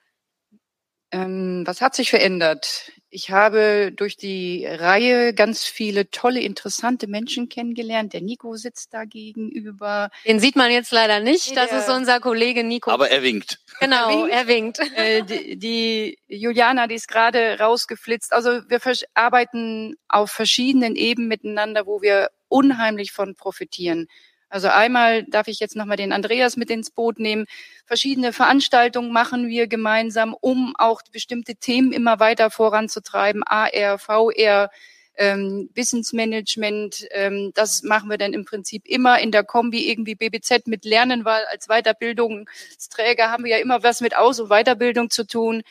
S4: Ähm, was hat sich verändert? Ich habe durch die Reihe ganz viele tolle, interessante Menschen kennengelernt. Der Nico sitzt da gegenüber.
S2: Den sieht man jetzt leider nicht. Das ist unser Kollege Nico.
S7: Aber er winkt.
S2: genau,
S4: er
S2: er winkt.
S4: Äh, die, die Juliana, die ist gerade rausgeflitzt. Also wir arbeiten auf verschiedenen Ebenen miteinander, wo wir unheimlich von profitieren. Also einmal darf ich jetzt nochmal den Andreas mit ins Boot nehmen. Verschiedene Veranstaltungen machen wir gemeinsam, um auch bestimmte Themen immer weiter voranzutreiben. AR, VR, ähm, Wissensmanagement, ähm, das machen wir dann im Prinzip immer in der Kombi irgendwie BBZ mit Lernen, weil als Weiterbildungsträger haben wir ja immer was mit Aus- und Weiterbildung zu tun.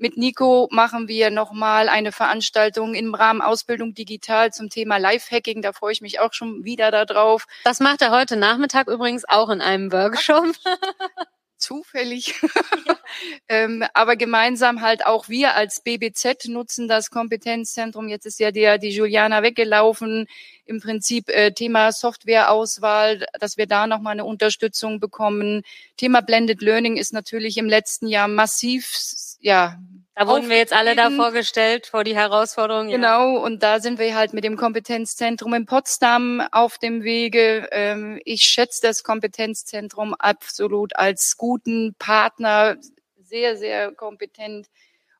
S4: Mit Nico machen wir nochmal eine Veranstaltung im Rahmen Ausbildung digital zum Thema Lifehacking. Da freue ich mich auch schon wieder darauf.
S2: Das macht er heute Nachmittag übrigens auch in einem Workshop.
S4: zufällig. ähm, aber gemeinsam halt auch wir als BBZ nutzen das Kompetenzzentrum. Jetzt ist ja der, die Juliana weggelaufen. Im Prinzip äh, Thema Softwareauswahl, dass wir da nochmal eine Unterstützung bekommen. Thema Blended Learning ist natürlich im letzten Jahr massiv, ja,
S2: Da wurden wir jetzt alle da vorgestellt vor die Herausforderung. Ja.
S4: Genau, und da sind wir halt mit dem Kompetenzzentrum in Potsdam auf dem Wege. Ähm, ich schätze das Kompetenzzentrum absolut als guten Partner, sehr, sehr kompetent.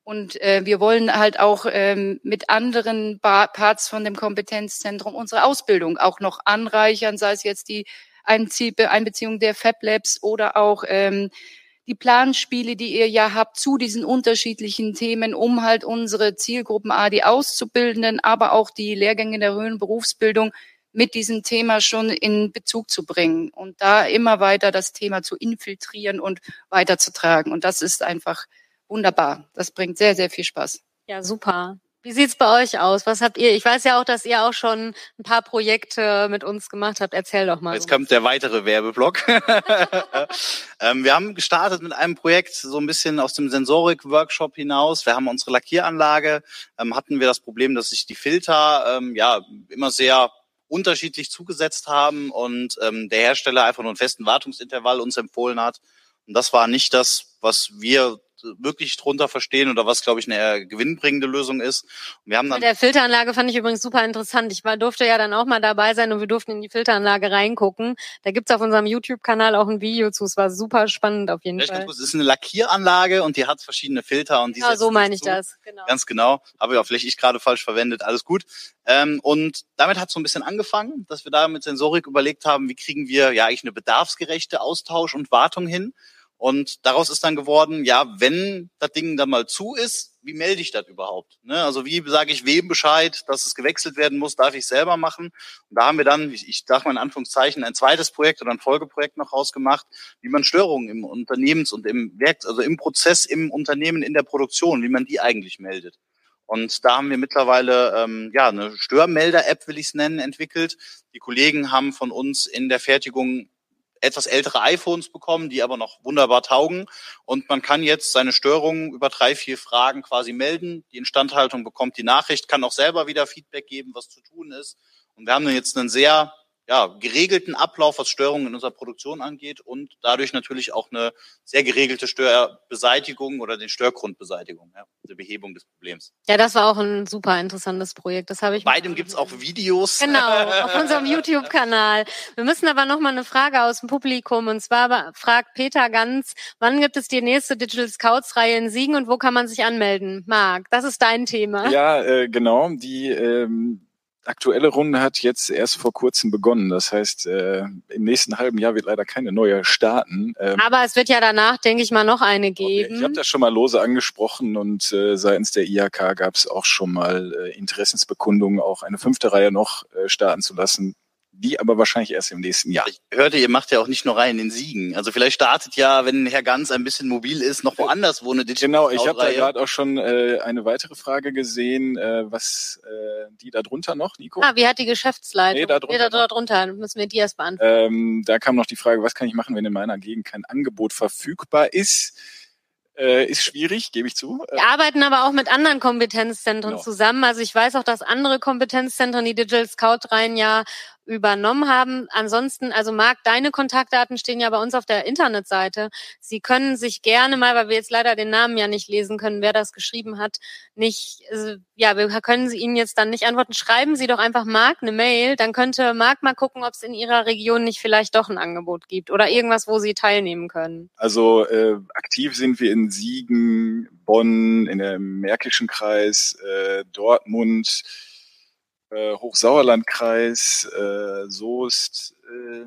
S4: Und äh, wir wollen halt auch ähm, mit anderen ba Parts von dem Kompetenzzentrum unsere Ausbildung auch noch anreichern, sei es jetzt die Einzie Einbeziehung der Fab Labs oder auch ähm, die Planspiele, die ihr ja habt zu diesen unterschiedlichen Themen, um halt unsere Zielgruppen A, die Auszubildenden, aber auch die Lehrgänge der höheren Berufsbildung mit diesem Thema schon in Bezug zu bringen und da immer weiter das Thema zu infiltrieren und weiterzutragen. Und das ist einfach wunderbar. Das bringt sehr, sehr viel Spaß.
S2: Ja, super. Wie sieht's bei euch aus? Was habt ihr? Ich weiß ja auch, dass ihr auch schon ein paar Projekte mit uns gemacht habt. Erzähl doch mal.
S7: Jetzt
S2: so.
S7: kommt der weitere Werbeblock. ähm, wir haben gestartet mit einem Projekt so ein bisschen aus dem Sensorik-Workshop hinaus. Wir haben unsere Lackieranlage, ähm, hatten wir das Problem, dass sich die Filter ähm, ja immer sehr unterschiedlich zugesetzt haben und ähm, der Hersteller einfach nur einen festen Wartungsintervall uns empfohlen hat. Und das war nicht das, was wir wirklich drunter verstehen oder was, glaube ich, eine eher gewinnbringende Lösung ist. Und wir haben dann
S2: Mit der Filteranlage fand ich übrigens super interessant. Ich war, durfte ja dann auch mal dabei sein und wir durften in die Filteranlage reingucken. Da gibt's auf unserem YouTube-Kanal auch ein Video zu. Es war super spannend auf jeden
S7: ganz
S2: Fall.
S7: kurz, es ist eine Lackieranlage und die hat verschiedene Filter und die
S2: Ja,
S7: setzen
S2: so meine ich
S7: zu.
S2: das. Genau.
S7: Ganz genau. Habe ja vielleicht ich gerade falsch verwendet. Alles gut. Ähm, und damit hat so ein bisschen angefangen, dass wir da mit Sensorik überlegt haben, wie kriegen wir ja eigentlich eine bedarfsgerechte Austausch und Wartung hin. Und daraus ist dann geworden, ja, wenn das Ding dann mal zu ist, wie melde ich das überhaupt? Ne? Also wie sage ich wem Bescheid, dass es gewechselt werden muss, darf ich selber machen? Und da haben wir dann, ich, ich sage mal in Anführungszeichen, ein zweites Projekt oder ein Folgeprojekt noch rausgemacht, wie man Störungen im Unternehmens- und im Werk, also im Prozess, im Unternehmen, in der Produktion, wie man die eigentlich meldet. Und da haben wir mittlerweile ähm, ja eine Störmelder-App, will ich es nennen, entwickelt. Die Kollegen haben von uns in der Fertigung etwas ältere iPhones bekommen, die aber noch wunderbar taugen. Und man kann jetzt seine Störungen über drei, vier Fragen quasi melden. Die Instandhaltung bekommt die Nachricht, kann auch selber wieder Feedback geben, was zu tun ist. Und wir haben jetzt einen sehr ja, geregelten Ablauf, was Störungen in unserer Produktion angeht und dadurch natürlich auch eine sehr geregelte Störbeseitigung oder den Störgrundbeseitigung, ja, die Behebung des Problems.
S2: Ja, das war auch ein super interessantes Projekt. Das habe ich.
S7: Beidem gibt's auch Videos.
S2: Genau, auf unserem YouTube-Kanal. Wir müssen aber noch mal eine Frage aus dem Publikum und zwar fragt Peter ganz, wann gibt es die nächste Digital Scouts-Reihe in Siegen und wo kann man sich anmelden? Marc, das ist dein Thema.
S5: Ja, äh, genau. Die ähm, aktuelle Runde hat jetzt erst vor kurzem begonnen. Das heißt, äh, im nächsten halben Jahr wird leider keine neue starten.
S2: Ähm, Aber es wird ja danach, denke ich mal, noch eine geben.
S5: Ich habe das schon mal lose angesprochen und äh, seitens der IHK gab es auch schon mal äh, Interessensbekundungen, auch eine fünfte Reihe noch äh, starten zu lassen die aber wahrscheinlich erst im nächsten Jahr.
S7: Ich hörte, ihr macht ja auch nicht nur Reihen in Siegen. Also vielleicht startet ja, wenn Herr Ganz ein bisschen mobil ist, noch woanders wo eine
S5: Digital Genau, ich habe da gerade auch schon äh, eine weitere Frage gesehen, äh, was äh, die da drunter noch, Nico?
S2: Ah, wie hat die Geschäftsleitung? Nee,
S5: da drunter.
S2: Nee, da drunter. Müssen wir die erst beantworten.
S5: Ähm, da kam noch die Frage, was kann ich machen, wenn in meiner Gegend kein Angebot verfügbar ist? äh, ist schwierig, gebe ich zu.
S2: Wir arbeiten aber auch mit anderen Kompetenzzentren genau. zusammen. Also ich weiß auch, dass andere Kompetenzzentren die Digital Scout Reihen ja übernommen haben. Ansonsten, also Marc, deine Kontaktdaten stehen ja bei uns auf der Internetseite. Sie können sich gerne mal, weil wir jetzt leider den Namen ja nicht lesen können, wer das geschrieben hat, nicht, also, ja, wir können Sie Ihnen jetzt dann nicht antworten. Schreiben Sie doch einfach Marc eine Mail, dann könnte Marc mal gucken, ob es in Ihrer Region nicht vielleicht doch ein Angebot gibt oder irgendwas, wo Sie teilnehmen können.
S5: Also äh, aktiv sind wir in Siegen, Bonn, in der Märkischen Kreis, äh, Dortmund, äh, Hochsauerlandkreis, äh, Soest, äh,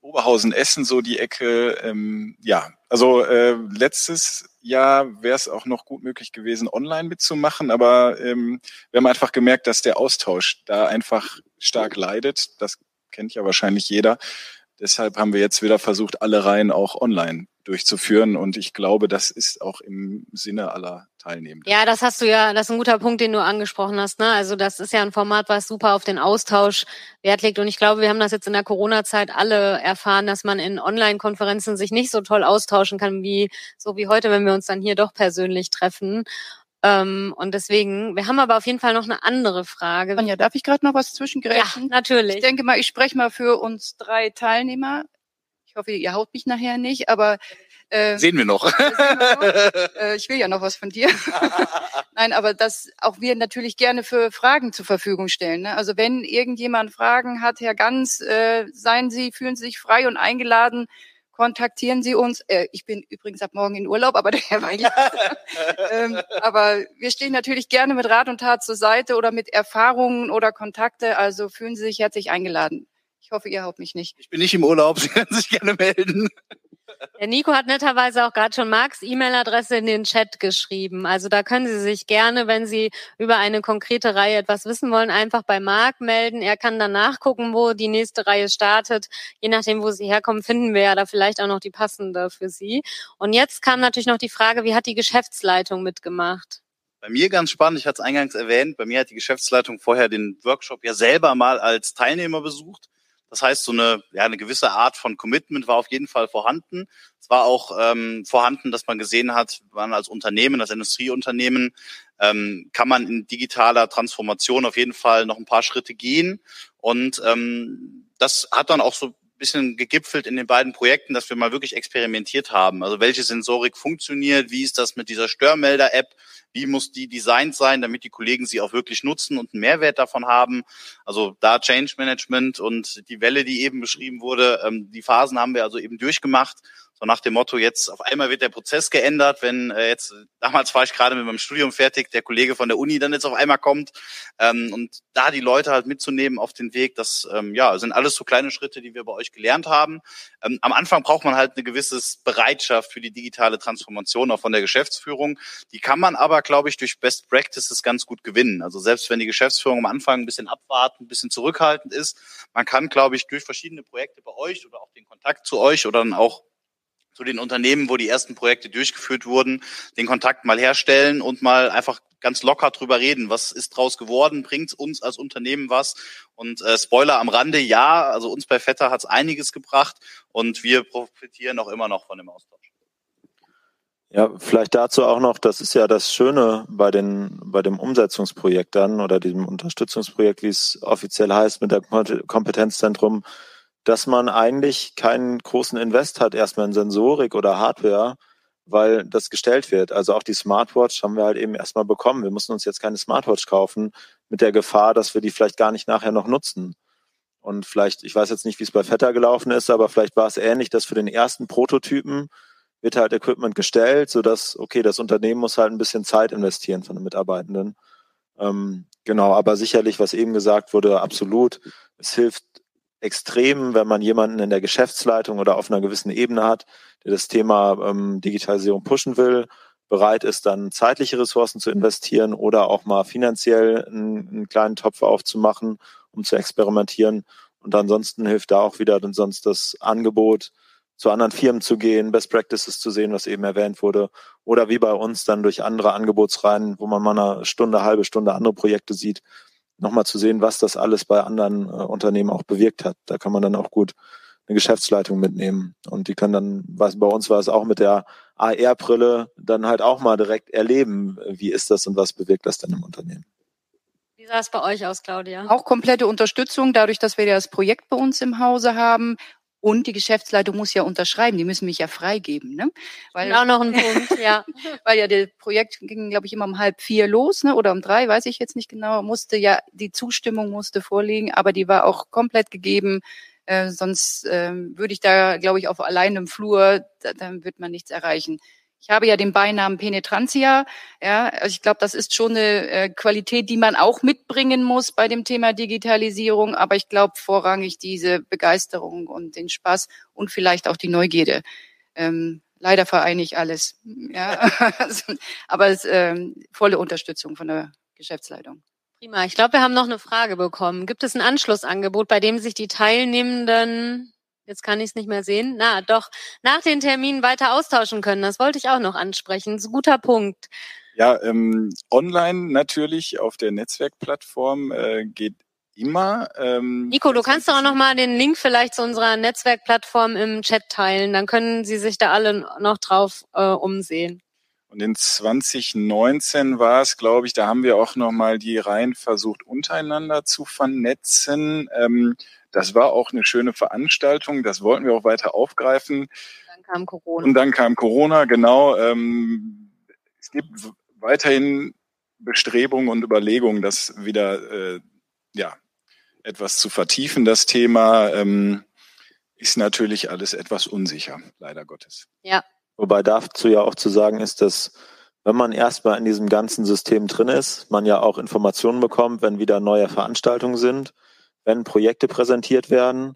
S5: Oberhausen, Essen, so die Ecke. Ähm, ja, also äh, letztes Jahr wäre es auch noch gut möglich gewesen, online mitzumachen, aber ähm, wir haben einfach gemerkt, dass der Austausch da einfach stark leidet. Das kennt ja wahrscheinlich jeder. Deshalb haben wir jetzt wieder versucht, alle Reihen auch online durchzuführen. Und ich glaube, das ist auch im Sinne aller Teilnehmenden.
S2: Ja, das hast du ja, das ist ein guter Punkt, den du angesprochen hast. Ne? Also das ist ja ein Format, was super auf den Austausch Wert legt. Und ich glaube, wir haben das jetzt in der Corona-Zeit alle erfahren, dass man in Online-Konferenzen sich nicht so toll austauschen kann, wie so wie heute, wenn wir uns dann hier doch persönlich treffen. Ähm, und deswegen, wir haben aber auf jeden Fall noch eine andere Frage.
S4: Anja, darf ich gerade noch was zwischengrätschen?
S2: Ja, natürlich.
S4: Ich denke mal, ich spreche mal für uns drei Teilnehmer. Ich hoffe, ihr haut mich nachher nicht, aber
S7: äh, sehen wir noch.
S4: Sehen wir noch. äh, ich will ja noch was von dir. Nein, aber dass auch wir natürlich gerne für Fragen zur Verfügung stellen. Ne? Also wenn irgendjemand Fragen hat, Herr Ganz, äh, seien Sie, fühlen Sie sich frei und eingeladen, kontaktieren Sie uns. Äh, ich bin übrigens ab morgen in Urlaub, aber der Herr Weigel. ähm, aber wir stehen natürlich gerne mit Rat und Tat zur Seite oder mit Erfahrungen oder Kontakte. Also fühlen Sie sich herzlich eingeladen. Ich hoffe, ihr haut mich nicht.
S7: Ich bin nicht im Urlaub. Sie können sich gerne melden.
S2: Der Nico hat netterweise auch gerade schon Marks E-Mail-Adresse in den Chat geschrieben. Also da können Sie sich gerne, wenn Sie über eine konkrete Reihe etwas wissen wollen, einfach bei Marc melden. Er kann dann nachgucken, wo die nächste Reihe startet. Je nachdem, wo Sie herkommen, finden wir ja da vielleicht auch noch die passende für Sie. Und jetzt kam natürlich noch die Frage, wie hat die Geschäftsleitung mitgemacht?
S7: Bei mir ganz spannend, ich hatte es eingangs erwähnt, bei mir hat die Geschäftsleitung vorher den Workshop ja selber mal als Teilnehmer besucht das heißt, so eine, ja, eine gewisse Art von Commitment war auf jeden Fall vorhanden. Es war auch ähm, vorhanden, dass man gesehen hat, man als Unternehmen, als Industrieunternehmen, ähm, kann man in digitaler Transformation auf jeden Fall noch ein paar Schritte gehen. Und ähm, das hat dann auch so bisschen gegipfelt in den beiden Projekten, dass wir mal wirklich experimentiert haben. Also welche Sensorik funktioniert, wie ist das mit dieser Störmelder-App, wie muss die designt sein, damit die Kollegen sie auch wirklich nutzen und einen Mehrwert davon haben. Also da Change Management und die Welle, die eben beschrieben wurde, ähm, die Phasen haben wir also eben durchgemacht, so nach dem Motto, jetzt auf einmal wird der Prozess geändert, wenn äh, jetzt, damals war ich gerade mit meinem Studium fertig, der Kollege von der Uni dann jetzt auf einmal kommt ähm, und da die Leute halt mitzunehmen auf den Weg, das ähm, ja sind alles so kleine Schritte, die wir bei euch gelernt haben. Ähm, am Anfang braucht man halt eine gewisse Bereitschaft für die digitale Transformation auch von der Geschäftsführung. Die kann man aber, glaube ich, durch Best Practices ganz gut gewinnen. Also selbst wenn die Geschäftsführung am Anfang ein bisschen abwarten, ein bisschen zurückhaltend ist, man kann, glaube ich, durch verschiedene Projekte bei euch oder auch den Kontakt zu euch oder dann auch zu den Unternehmen, wo die ersten Projekte durchgeführt wurden, den Kontakt mal herstellen und mal einfach ganz locker drüber reden. Was ist draus geworden? Bringt uns als Unternehmen was? Und äh, Spoiler am Rande, ja, also uns bei Vetter hat es einiges gebracht und wir profitieren auch immer noch von dem Austausch.
S6: Ja, vielleicht dazu auch noch, das ist ja das Schöne bei den, bei dem Umsetzungsprojekt dann oder diesem Unterstützungsprojekt, wie es offiziell heißt, mit der Kompetenzzentrum dass man eigentlich keinen großen Invest hat, erstmal in Sensorik oder Hardware, weil das gestellt wird. Also auch die Smartwatch haben wir halt eben erstmal bekommen. Wir mussten uns jetzt keine Smartwatch kaufen, mit der Gefahr, dass wir die vielleicht gar nicht nachher noch nutzen. Und vielleicht, ich weiß jetzt nicht, wie es bei Vetter gelaufen ist, aber vielleicht war es ähnlich, dass für den ersten Prototypen wird halt Equipment gestellt, sodass, okay, das Unternehmen muss halt ein bisschen Zeit investieren von den Mitarbeitenden. Ähm, genau, aber sicherlich, was eben gesagt wurde, absolut. Es hilft extrem, wenn man jemanden in der Geschäftsleitung oder auf einer gewissen Ebene hat, der das Thema ähm, Digitalisierung pushen will, bereit ist, dann zeitliche Ressourcen zu investieren oder auch mal finanziell einen, einen kleinen Topf aufzumachen, um zu experimentieren. Und ansonsten hilft da auch wieder dann sonst das Angebot, zu anderen Firmen zu gehen, Best Practices zu sehen, was eben erwähnt wurde, oder wie bei uns dann durch andere Angebotsreihen, wo man mal eine Stunde, halbe Stunde andere Projekte sieht, nochmal zu sehen, was das alles bei anderen äh, Unternehmen auch bewirkt hat. Da kann man dann auch gut eine Geschäftsleitung mitnehmen. Und die können dann, was bei uns war es auch mit der AR-Brille, dann halt auch mal direkt erleben, wie ist das und was bewirkt das denn im Unternehmen.
S2: Wie sah es bei euch aus, Claudia?
S4: Auch komplette Unterstützung, dadurch, dass wir ja das Projekt bei uns im Hause haben. Und die Geschäftsleitung muss ja unterschreiben, die müssen mich ja freigeben. Ne?
S2: Weil, auch noch ein Punkt, ja.
S4: weil ja das Projekt ging, glaube ich, immer um halb vier los, ne? oder um drei, weiß ich jetzt nicht genau. Musste ja, die Zustimmung musste vorliegen, aber die war auch komplett gegeben. Äh, sonst äh, würde ich da, glaube ich, auf alleinem Flur, da, dann wird man nichts erreichen. Ich habe ja den Beinamen Penetrantia. Ja, also ich glaube, das ist schon eine äh, Qualität, die man auch mitbringen muss bei dem Thema Digitalisierung. Aber ich glaube vorrangig diese Begeisterung und den Spaß und vielleicht auch die Neugierde. Ähm, leider vereine ich alles. Ja, aber es, ähm, volle Unterstützung von der Geschäftsleitung.
S2: Prima. Ich glaube, wir haben noch eine Frage bekommen. Gibt es ein Anschlussangebot, bei dem sich die Teilnehmenden jetzt kann ich es nicht mehr sehen, na doch, nach den Terminen weiter austauschen können. Das wollte ich auch noch ansprechen. Das ist ein guter Punkt.
S5: Ja, ähm, online natürlich auf der Netzwerkplattform äh, geht immer.
S2: Ähm, Nico, du kannst doch auch noch mal den Link vielleicht zu unserer Netzwerkplattform im Chat teilen. Dann können Sie sich da alle noch drauf äh, umsehen.
S5: Und in 2019 war es, glaube ich, da haben wir auch noch mal die Reihen versucht untereinander zu vernetzen. Ähm, das war auch eine schöne Veranstaltung. Das wollten wir auch weiter aufgreifen.
S2: Dann kam Corona.
S5: Und dann kam Corona, genau. Ähm, es gibt weiterhin Bestrebungen und Überlegungen, das wieder äh, ja, etwas zu vertiefen. Das Thema ähm, ist natürlich alles etwas unsicher, leider Gottes.
S2: Ja.
S6: Wobei dazu ja auch zu sagen ist, dass wenn man erstmal in diesem ganzen System drin ist, man ja auch Informationen bekommt, wenn wieder neue Veranstaltungen sind wenn Projekte präsentiert werden.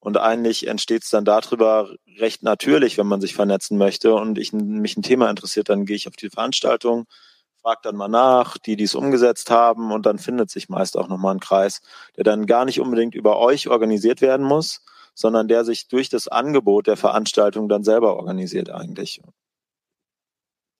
S6: Und eigentlich entsteht es dann darüber recht natürlich, wenn man sich vernetzen möchte und ich, mich ein Thema interessiert, dann gehe ich auf die Veranstaltung, frage dann mal nach, die, die es umgesetzt haben und dann findet sich meist auch nochmal ein Kreis, der dann gar nicht unbedingt über euch organisiert werden muss, sondern der sich durch das Angebot der Veranstaltung dann selber organisiert eigentlich.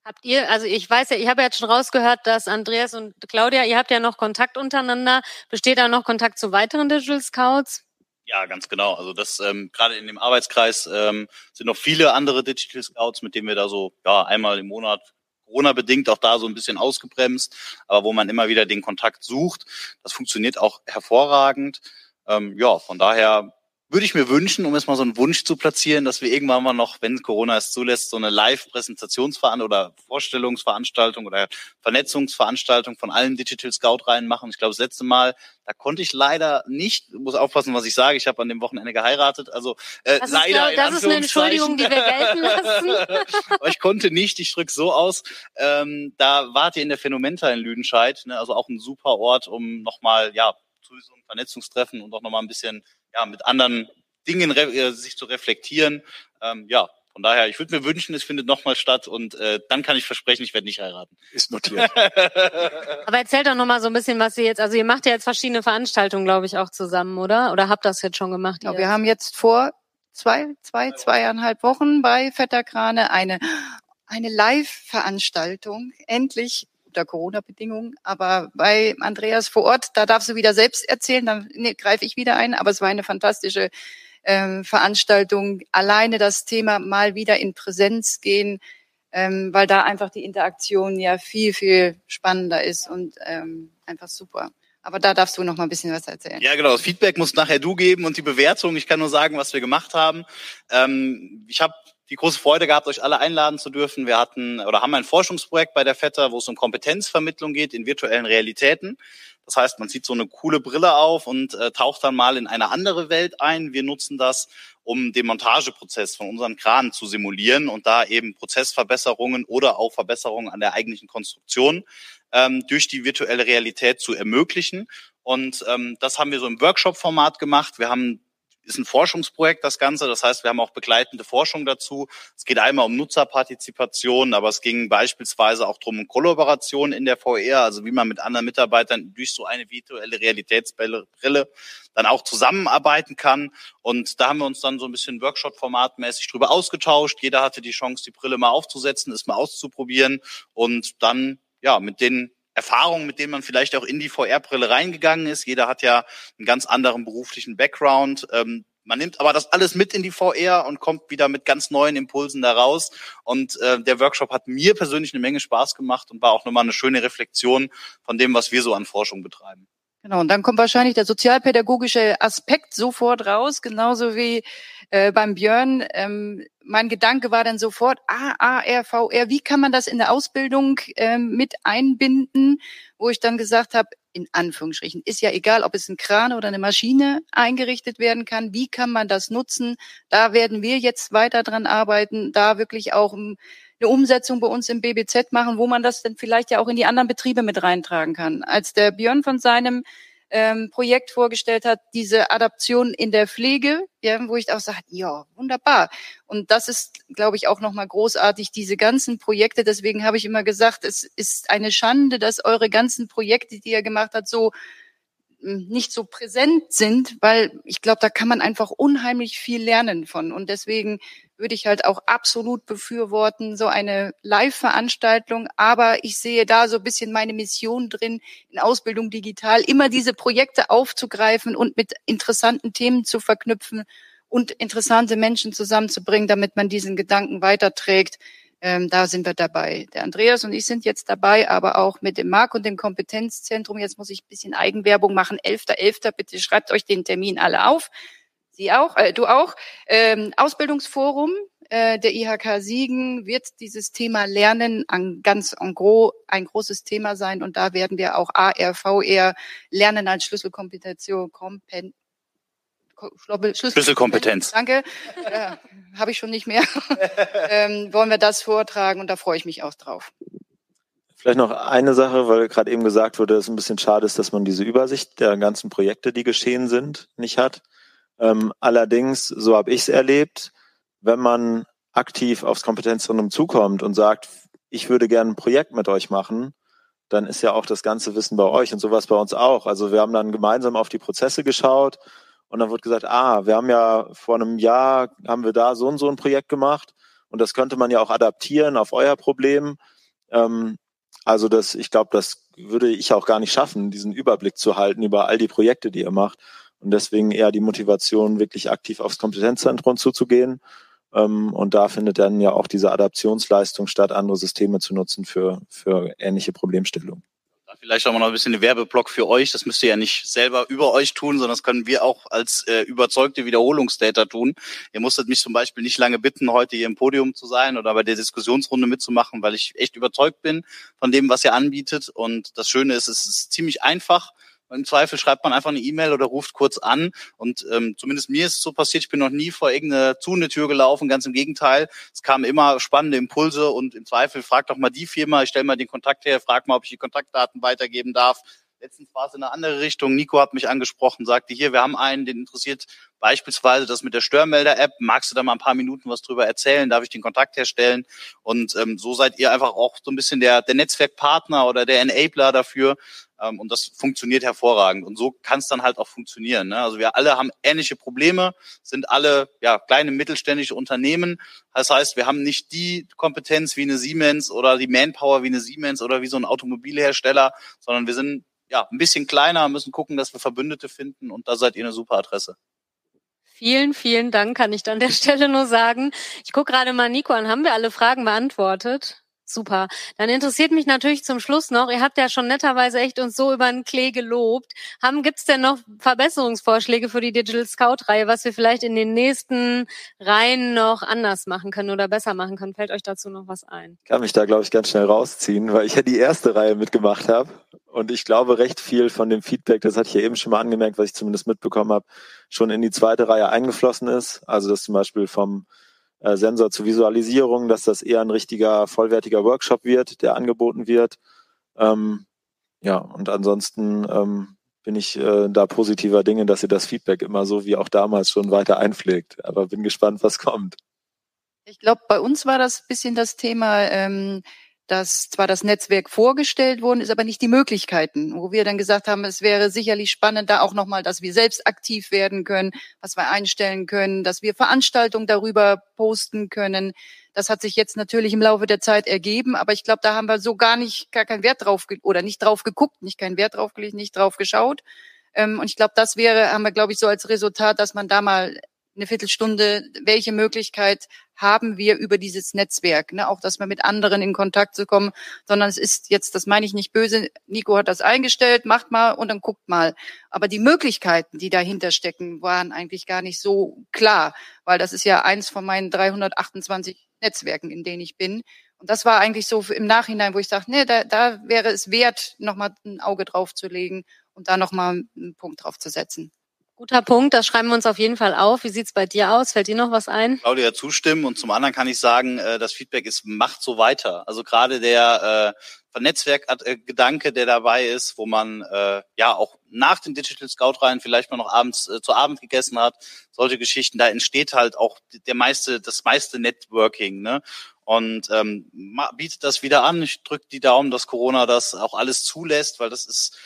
S2: Habt ihr, also ich weiß ja, ich habe jetzt schon rausgehört, dass Andreas und Claudia, ihr habt ja noch Kontakt untereinander. Besteht da noch Kontakt zu weiteren Digital Scouts?
S7: Ja, ganz genau. Also das ähm, gerade in dem Arbeitskreis ähm, sind noch viele andere Digital Scouts, mit denen wir da so ja einmal im Monat Corona bedingt auch da so ein bisschen ausgebremst, aber wo man immer wieder den Kontakt sucht. Das funktioniert auch hervorragend. Ähm, ja, von daher würde ich mir wünschen, um jetzt mal so einen Wunsch zu platzieren, dass wir irgendwann mal noch, wenn Corona es zulässt, so eine Live-Präsentationsveranstaltung oder Vorstellungsveranstaltung oder Vernetzungsveranstaltung von allen Digital Scout rein machen. Ich glaube, das letzte Mal, da konnte ich leider nicht, muss aufpassen, was ich sage, ich habe an dem Wochenende geheiratet, also äh,
S2: Das ist,
S7: leider
S2: glaub- das ist eine Entschuldigung, die wir gelten lassen.
S7: Ich konnte nicht, ich drücke so aus. Ähm, da wart ihr in der Phänomenta in Lüdenscheid, ne, also auch ein super Ort, um nochmal, ja, zu so einem Vernetzungstreffen und auch nochmal ein bisschen, ja, mit anderen Dingen äh, sich zu reflektieren. Ähm, ja, von daher, ich würde mir wünschen, es findet nochmal statt und äh, dann kann ich versprechen, ich werde nicht heiraten.
S5: Ist notiert.
S2: Aber erzählt doch noch mal so ein bisschen, was ihr jetzt, also ihr macht ja jetzt verschiedene Veranstaltungen, glaube ich, auch zusammen, oder? Oder habt das jetzt schon gemacht?
S4: Ja,
S2: ihr?
S4: wir haben jetzt vor zwei, zwei, zweieinhalb Wochen bei Vetterkrane eine, eine Live-Veranstaltung, endlich unter Corona-Bedingungen, aber bei Andreas vor Ort, da darfst du wieder selbst erzählen, dann nee, greife ich wieder ein, aber es war eine fantastische ähm, Veranstaltung. Alleine das Thema mal wieder in Präsenz gehen, ähm, weil da einfach die Interaktion ja viel, viel spannender ist und ähm, einfach super. Aber da darfst du noch mal ein bisschen was erzählen.
S7: Ja, genau. Das Feedback musst nachher du geben und die Bewertung. Ich kann nur sagen, was wir gemacht haben. Ähm, ich habe die große Freude gehabt, euch alle einladen zu dürfen. Wir hatten oder haben ein Forschungsprojekt bei der Vetter, wo es um Kompetenzvermittlung geht in virtuellen Realitäten. Das heißt, man zieht so eine coole Brille auf und äh, taucht dann mal in eine andere Welt ein. Wir nutzen das, um den Montageprozess von unseren Kranen zu simulieren und da eben Prozessverbesserungen oder auch Verbesserungen an der eigentlichen Konstruktion ähm, durch die virtuelle Realität zu ermöglichen. Und ähm, das haben wir so im Workshop-Format gemacht. Wir haben ist ein Forschungsprojekt, das Ganze. Das heißt, wir haben auch begleitende Forschung dazu. Es geht einmal um Nutzerpartizipation, aber es ging beispielsweise auch darum, um Kollaboration in der VR, also wie man mit anderen Mitarbeitern durch so eine virtuelle Realitätsbrille dann auch zusammenarbeiten kann. Und da haben wir uns dann so ein bisschen Workshop-formatmäßig drüber ausgetauscht. Jeder hatte die Chance, die Brille mal aufzusetzen, es mal auszuprobieren und dann ja mit den Erfahrungen, mit denen man vielleicht auch in die VR-Brille reingegangen ist. Jeder hat ja einen ganz anderen beruflichen Background. Ähm, man nimmt aber das alles mit in die VR und kommt wieder mit ganz neuen Impulsen da raus. Und äh, der Workshop hat mir persönlich eine Menge Spaß gemacht und war auch nochmal eine schöne Reflexion von dem, was wir so an Forschung betreiben.
S4: Genau, und dann kommt wahrscheinlich der sozialpädagogische Aspekt sofort raus, genauso wie äh, beim Björn. Ähm, mein Gedanke war dann sofort, A, A, R, V, R, wie kann man das in der Ausbildung ähm, mit einbinden, wo ich dann gesagt habe, in Anführungsstrichen, ist ja egal, ob es ein Kran oder eine Maschine eingerichtet werden kann, wie kann man das nutzen? Da werden wir jetzt weiter dran arbeiten, da wirklich auch um, eine Umsetzung bei uns im BBZ machen, wo man das dann vielleicht ja auch in die anderen Betriebe mit reintragen kann. Als der Björn von seinem ähm, Projekt vorgestellt hat, diese Adaption in der Pflege, ja, wo ich auch sage, ja, wunderbar. Und das ist, glaube ich, auch nochmal großartig, diese ganzen Projekte. Deswegen habe ich immer gesagt, es ist eine Schande, dass eure ganzen Projekte, die ihr gemacht habt, so nicht so präsent sind, weil ich glaube, da kann man einfach unheimlich viel lernen von. Und deswegen würde ich halt auch absolut befürworten, so eine Live-Veranstaltung. Aber ich sehe da so ein bisschen meine Mission drin, in Ausbildung digital immer diese Projekte aufzugreifen und mit interessanten Themen zu verknüpfen und interessante Menschen zusammenzubringen, damit man diesen Gedanken weiterträgt. Ähm, da sind wir dabei. Der Andreas und ich sind jetzt dabei, aber auch mit dem Marc und dem Kompetenzzentrum. Jetzt muss ich ein bisschen Eigenwerbung machen. 11.11. .11. Bitte schreibt euch den Termin alle auf. Sie auch, äh, du auch. Ähm, Ausbildungsforum äh, der IHK Siegen wird dieses Thema Lernen an ganz en gros ein großes Thema sein und da werden wir auch AR, VR Lernen als Schlüsselkompetenz,
S7: Schlüsselkompetenz.
S4: Danke, äh, habe ich schon nicht mehr. ähm, wollen wir das vortragen und da freue ich mich auch drauf.
S6: Vielleicht noch eine Sache, weil gerade eben gesagt wurde, dass es ein bisschen schade ist, dass man diese Übersicht der ganzen Projekte, die geschehen sind, nicht hat. Ähm, allerdings, so habe ich es erlebt, wenn man aktiv aufs Kompetenzzentrum zukommt und sagt, ich würde gerne ein Projekt mit euch machen, dann ist ja auch das ganze Wissen bei euch und sowas bei uns auch. Also wir haben dann gemeinsam auf die Prozesse geschaut und dann wird gesagt, ah, wir haben ja vor einem Jahr, haben wir da so und so ein Projekt gemacht und das könnte man ja auch adaptieren auf euer Problem. Ähm, also das, ich glaube, das würde ich auch gar nicht schaffen, diesen Überblick zu halten über all die Projekte, die ihr macht. Und deswegen eher die Motivation, wirklich aktiv aufs Kompetenzzentrum zuzugehen. Ähm, und da findet dann ja auch diese Adaptionsleistung statt, andere Systeme zu nutzen für, für ähnliche Problemstellungen.
S7: Vielleicht auch mal noch ein bisschen den Werbeblock für euch. Das müsst ihr ja nicht selber über euch tun, sondern das können wir auch als äh, überzeugte Wiederholungstäter tun. Ihr musstet mich zum Beispiel nicht lange bitten, heute hier im Podium zu sein oder bei der Diskussionsrunde mitzumachen, weil ich echt überzeugt bin von dem, was ihr anbietet. Und das Schöne ist, es ist ziemlich einfach. Im Zweifel schreibt man einfach eine E-Mail oder ruft kurz an. Und ähm, zumindest mir ist es so passiert, ich bin noch nie vor irgendeine zu Tür gelaufen, ganz im Gegenteil. Es kamen immer spannende Impulse und im Zweifel fragt doch mal die Firma, ich stelle mal den Kontakt her, frag mal, ob ich die Kontaktdaten weitergeben darf. Letztens war es in eine andere Richtung. Nico hat mich angesprochen, sagte hier, wir haben einen, den interessiert beispielsweise das mit der Störmelder-App. Magst du da mal ein paar Minuten was drüber erzählen? Darf ich den Kontakt herstellen? Und ähm, so seid ihr einfach auch so ein bisschen der, der Netzwerkpartner oder der Enabler dafür, ähm, und das funktioniert hervorragend. Und so kann es dann halt auch funktionieren. Ne? Also wir alle haben ähnliche Probleme, sind alle ja, kleine mittelständische Unternehmen. Das heißt, wir haben nicht die Kompetenz wie eine Siemens oder die Manpower wie eine Siemens oder wie so ein Automobilhersteller, sondern wir sind ja ein bisschen kleiner, müssen gucken, dass wir Verbündete finden und da seid ihr eine super Adresse.
S2: Vielen, vielen Dank, kann ich dann der Stelle nur sagen. Ich gucke gerade mal Nico an. Haben wir alle Fragen beantwortet? Super. Dann interessiert mich natürlich zum Schluss noch, ihr habt ja schon netterweise echt uns so über den Klee gelobt. Haben gibt's denn noch Verbesserungsvorschläge für die Digital Scout Reihe, was wir vielleicht in den nächsten Reihen noch anders machen können oder besser machen können? Fällt euch dazu noch was ein?
S6: Ich kann mich da glaube ich ganz schnell rausziehen, weil ich ja die erste Reihe mitgemacht habe und ich glaube recht viel von dem Feedback, das hatte ich ja eben schon mal angemerkt, was ich zumindest mitbekommen habe, schon in die zweite Reihe eingeflossen ist. Also das zum Beispiel vom äh, Sensor zur Visualisierung, dass das eher ein richtiger, vollwertiger Workshop wird, der angeboten wird. Ähm, ja, und ansonsten ähm, bin ich äh, da positiver Dinge, dass ihr das Feedback immer so wie auch damals schon weiter einpflegt. Aber bin gespannt, was kommt.
S4: Ich glaube, bei uns war das bisschen das Thema, ähm, dass zwar das Netzwerk vorgestellt worden ist, aber nicht die Möglichkeiten, wo wir dann gesagt haben, es wäre sicherlich spannend, da auch nochmal, dass wir selbst aktiv werden können, was wir einstellen können, dass wir Veranstaltungen darüber posten können. Das hat sich jetzt natürlich im Laufe der Zeit ergeben, aber ich glaube, da haben wir so gar nicht, gar keinen Wert drauf oder nicht drauf geguckt, nicht keinen Wert drauf gelegt, nicht drauf geschaut. Ähm, und ich glaube, das wäre, haben wir, glaube ich, so als Resultat, dass man da mal eine Viertelstunde, welche Möglichkeit haben wir über dieses Netzwerk, ne? auch dass wir mit anderen in Kontakt zu kommen, sondern es ist jetzt, das meine ich nicht böse, Nico hat das eingestellt, macht mal und dann guckt mal. Aber die Möglichkeiten, die dahinter stecken, waren eigentlich gar nicht so klar, weil das ist ja eins von meinen 328 Netzwerken, in denen ich bin. Und das war eigentlich so im Nachhinein, wo ich sage, nee, da, da wäre es wert, nochmal ein Auge drauf zu legen und da nochmal einen Punkt drauf zu setzen.
S2: Guter Punkt, das schreiben wir uns auf jeden Fall auf. Wie sieht's bei dir aus? Fällt dir noch was ein?
S7: Claudia zustimmen und zum anderen kann ich sagen, äh, das Feedback ist, macht so weiter. Also gerade der äh, Netzwerkgedanke, der dabei ist, wo man äh, ja auch nach den Digital Scout Reihen vielleicht mal noch abends äh, zu Abend gegessen hat, solche Geschichten, da entsteht halt auch der meiste, das meiste Networking, ne? Und ähm, bietet das wieder an. Ich drücke die Daumen, dass Corona das auch alles zulässt, weil das ist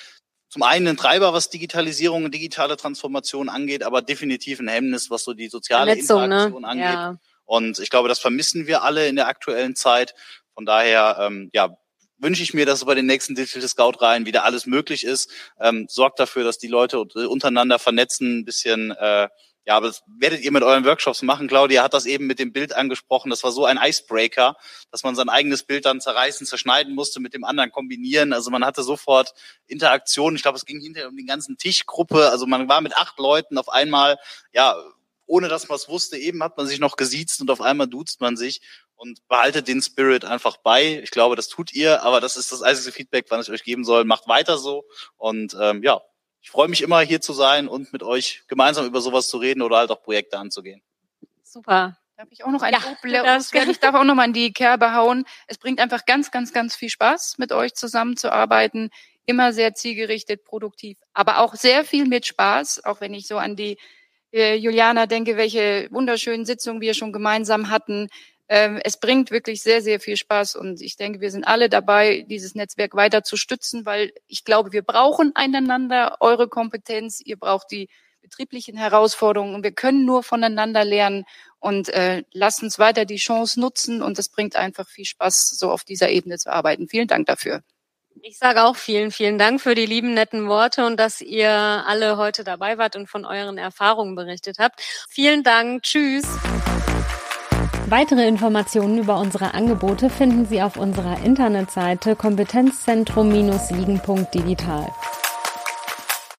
S7: zum einen ein Treiber, was Digitalisierung und digitale Transformation angeht, aber definitiv ein Hemmnis, was so die soziale Vernetzung, ne? Interaktion ne? angeht. Ja. Und ich glaube, das vermissen wir alle in der aktuellen Zeit. Von daher, ähm, ja, wünsche ich mir, dass bei den nächsten Digital Scout Reihen wieder alles möglich ist. Ähm, sorgt dafür, dass die Leute untereinander vernetzen, ein bisschen äh, ja, aber das werdet ihr mit euren Workshops machen. Claudia hat das eben mit dem Bild angesprochen. Das war so ein Icebreaker, dass man sein eigenes Bild dann zerreißen, zerschneiden musste, mit dem anderen kombinieren. Also man hatte sofort Interaktion. Ich glaube, es ging hinterher um die ganzen Tischgruppe. Also man war mit acht Leuten auf einmal, ja, ohne dass man es wusste, eben hat man sich noch gesiezt und auf einmal duzt man sich und behaltet den Spirit einfach bei. Ich glaube, das tut ihr, aber das ist das einzige Feedback, was ich euch geben soll. Macht weiter so und ähm, ja, ich freue mich immer hier zu sein und mit euch gemeinsam über sowas zu reden oder halt auch Projekte anzugehen.
S2: Super.
S4: Darf ich auch noch ein ja, Ich darf auch noch mal in die Kerbe hauen. Es bringt einfach ganz, ganz, ganz viel Spaß, mit euch zusammenzuarbeiten. Immer sehr zielgerichtet, produktiv, aber auch sehr viel mit Spaß. Auch wenn ich so an die äh, Juliana denke, welche wunderschönen Sitzungen wir schon gemeinsam hatten. Ähm, es bringt wirklich sehr, sehr viel Spaß und ich denke, wir sind alle dabei, dieses Netzwerk weiter zu stützen, weil ich glaube, wir brauchen einander, eure Kompetenz, ihr braucht die betrieblichen Herausforderungen und wir können nur voneinander lernen und äh, lasst uns weiter die Chance nutzen und es bringt einfach viel Spaß, so auf dieser Ebene zu arbeiten. Vielen Dank dafür.
S2: Ich sage auch vielen, vielen Dank für die lieben, netten Worte und dass ihr alle heute dabei wart und von euren Erfahrungen berichtet habt. Vielen Dank. Tschüss. Weitere Informationen über unsere Angebote finden Sie auf unserer Internetseite kompetenzzentrum-siegen.digital.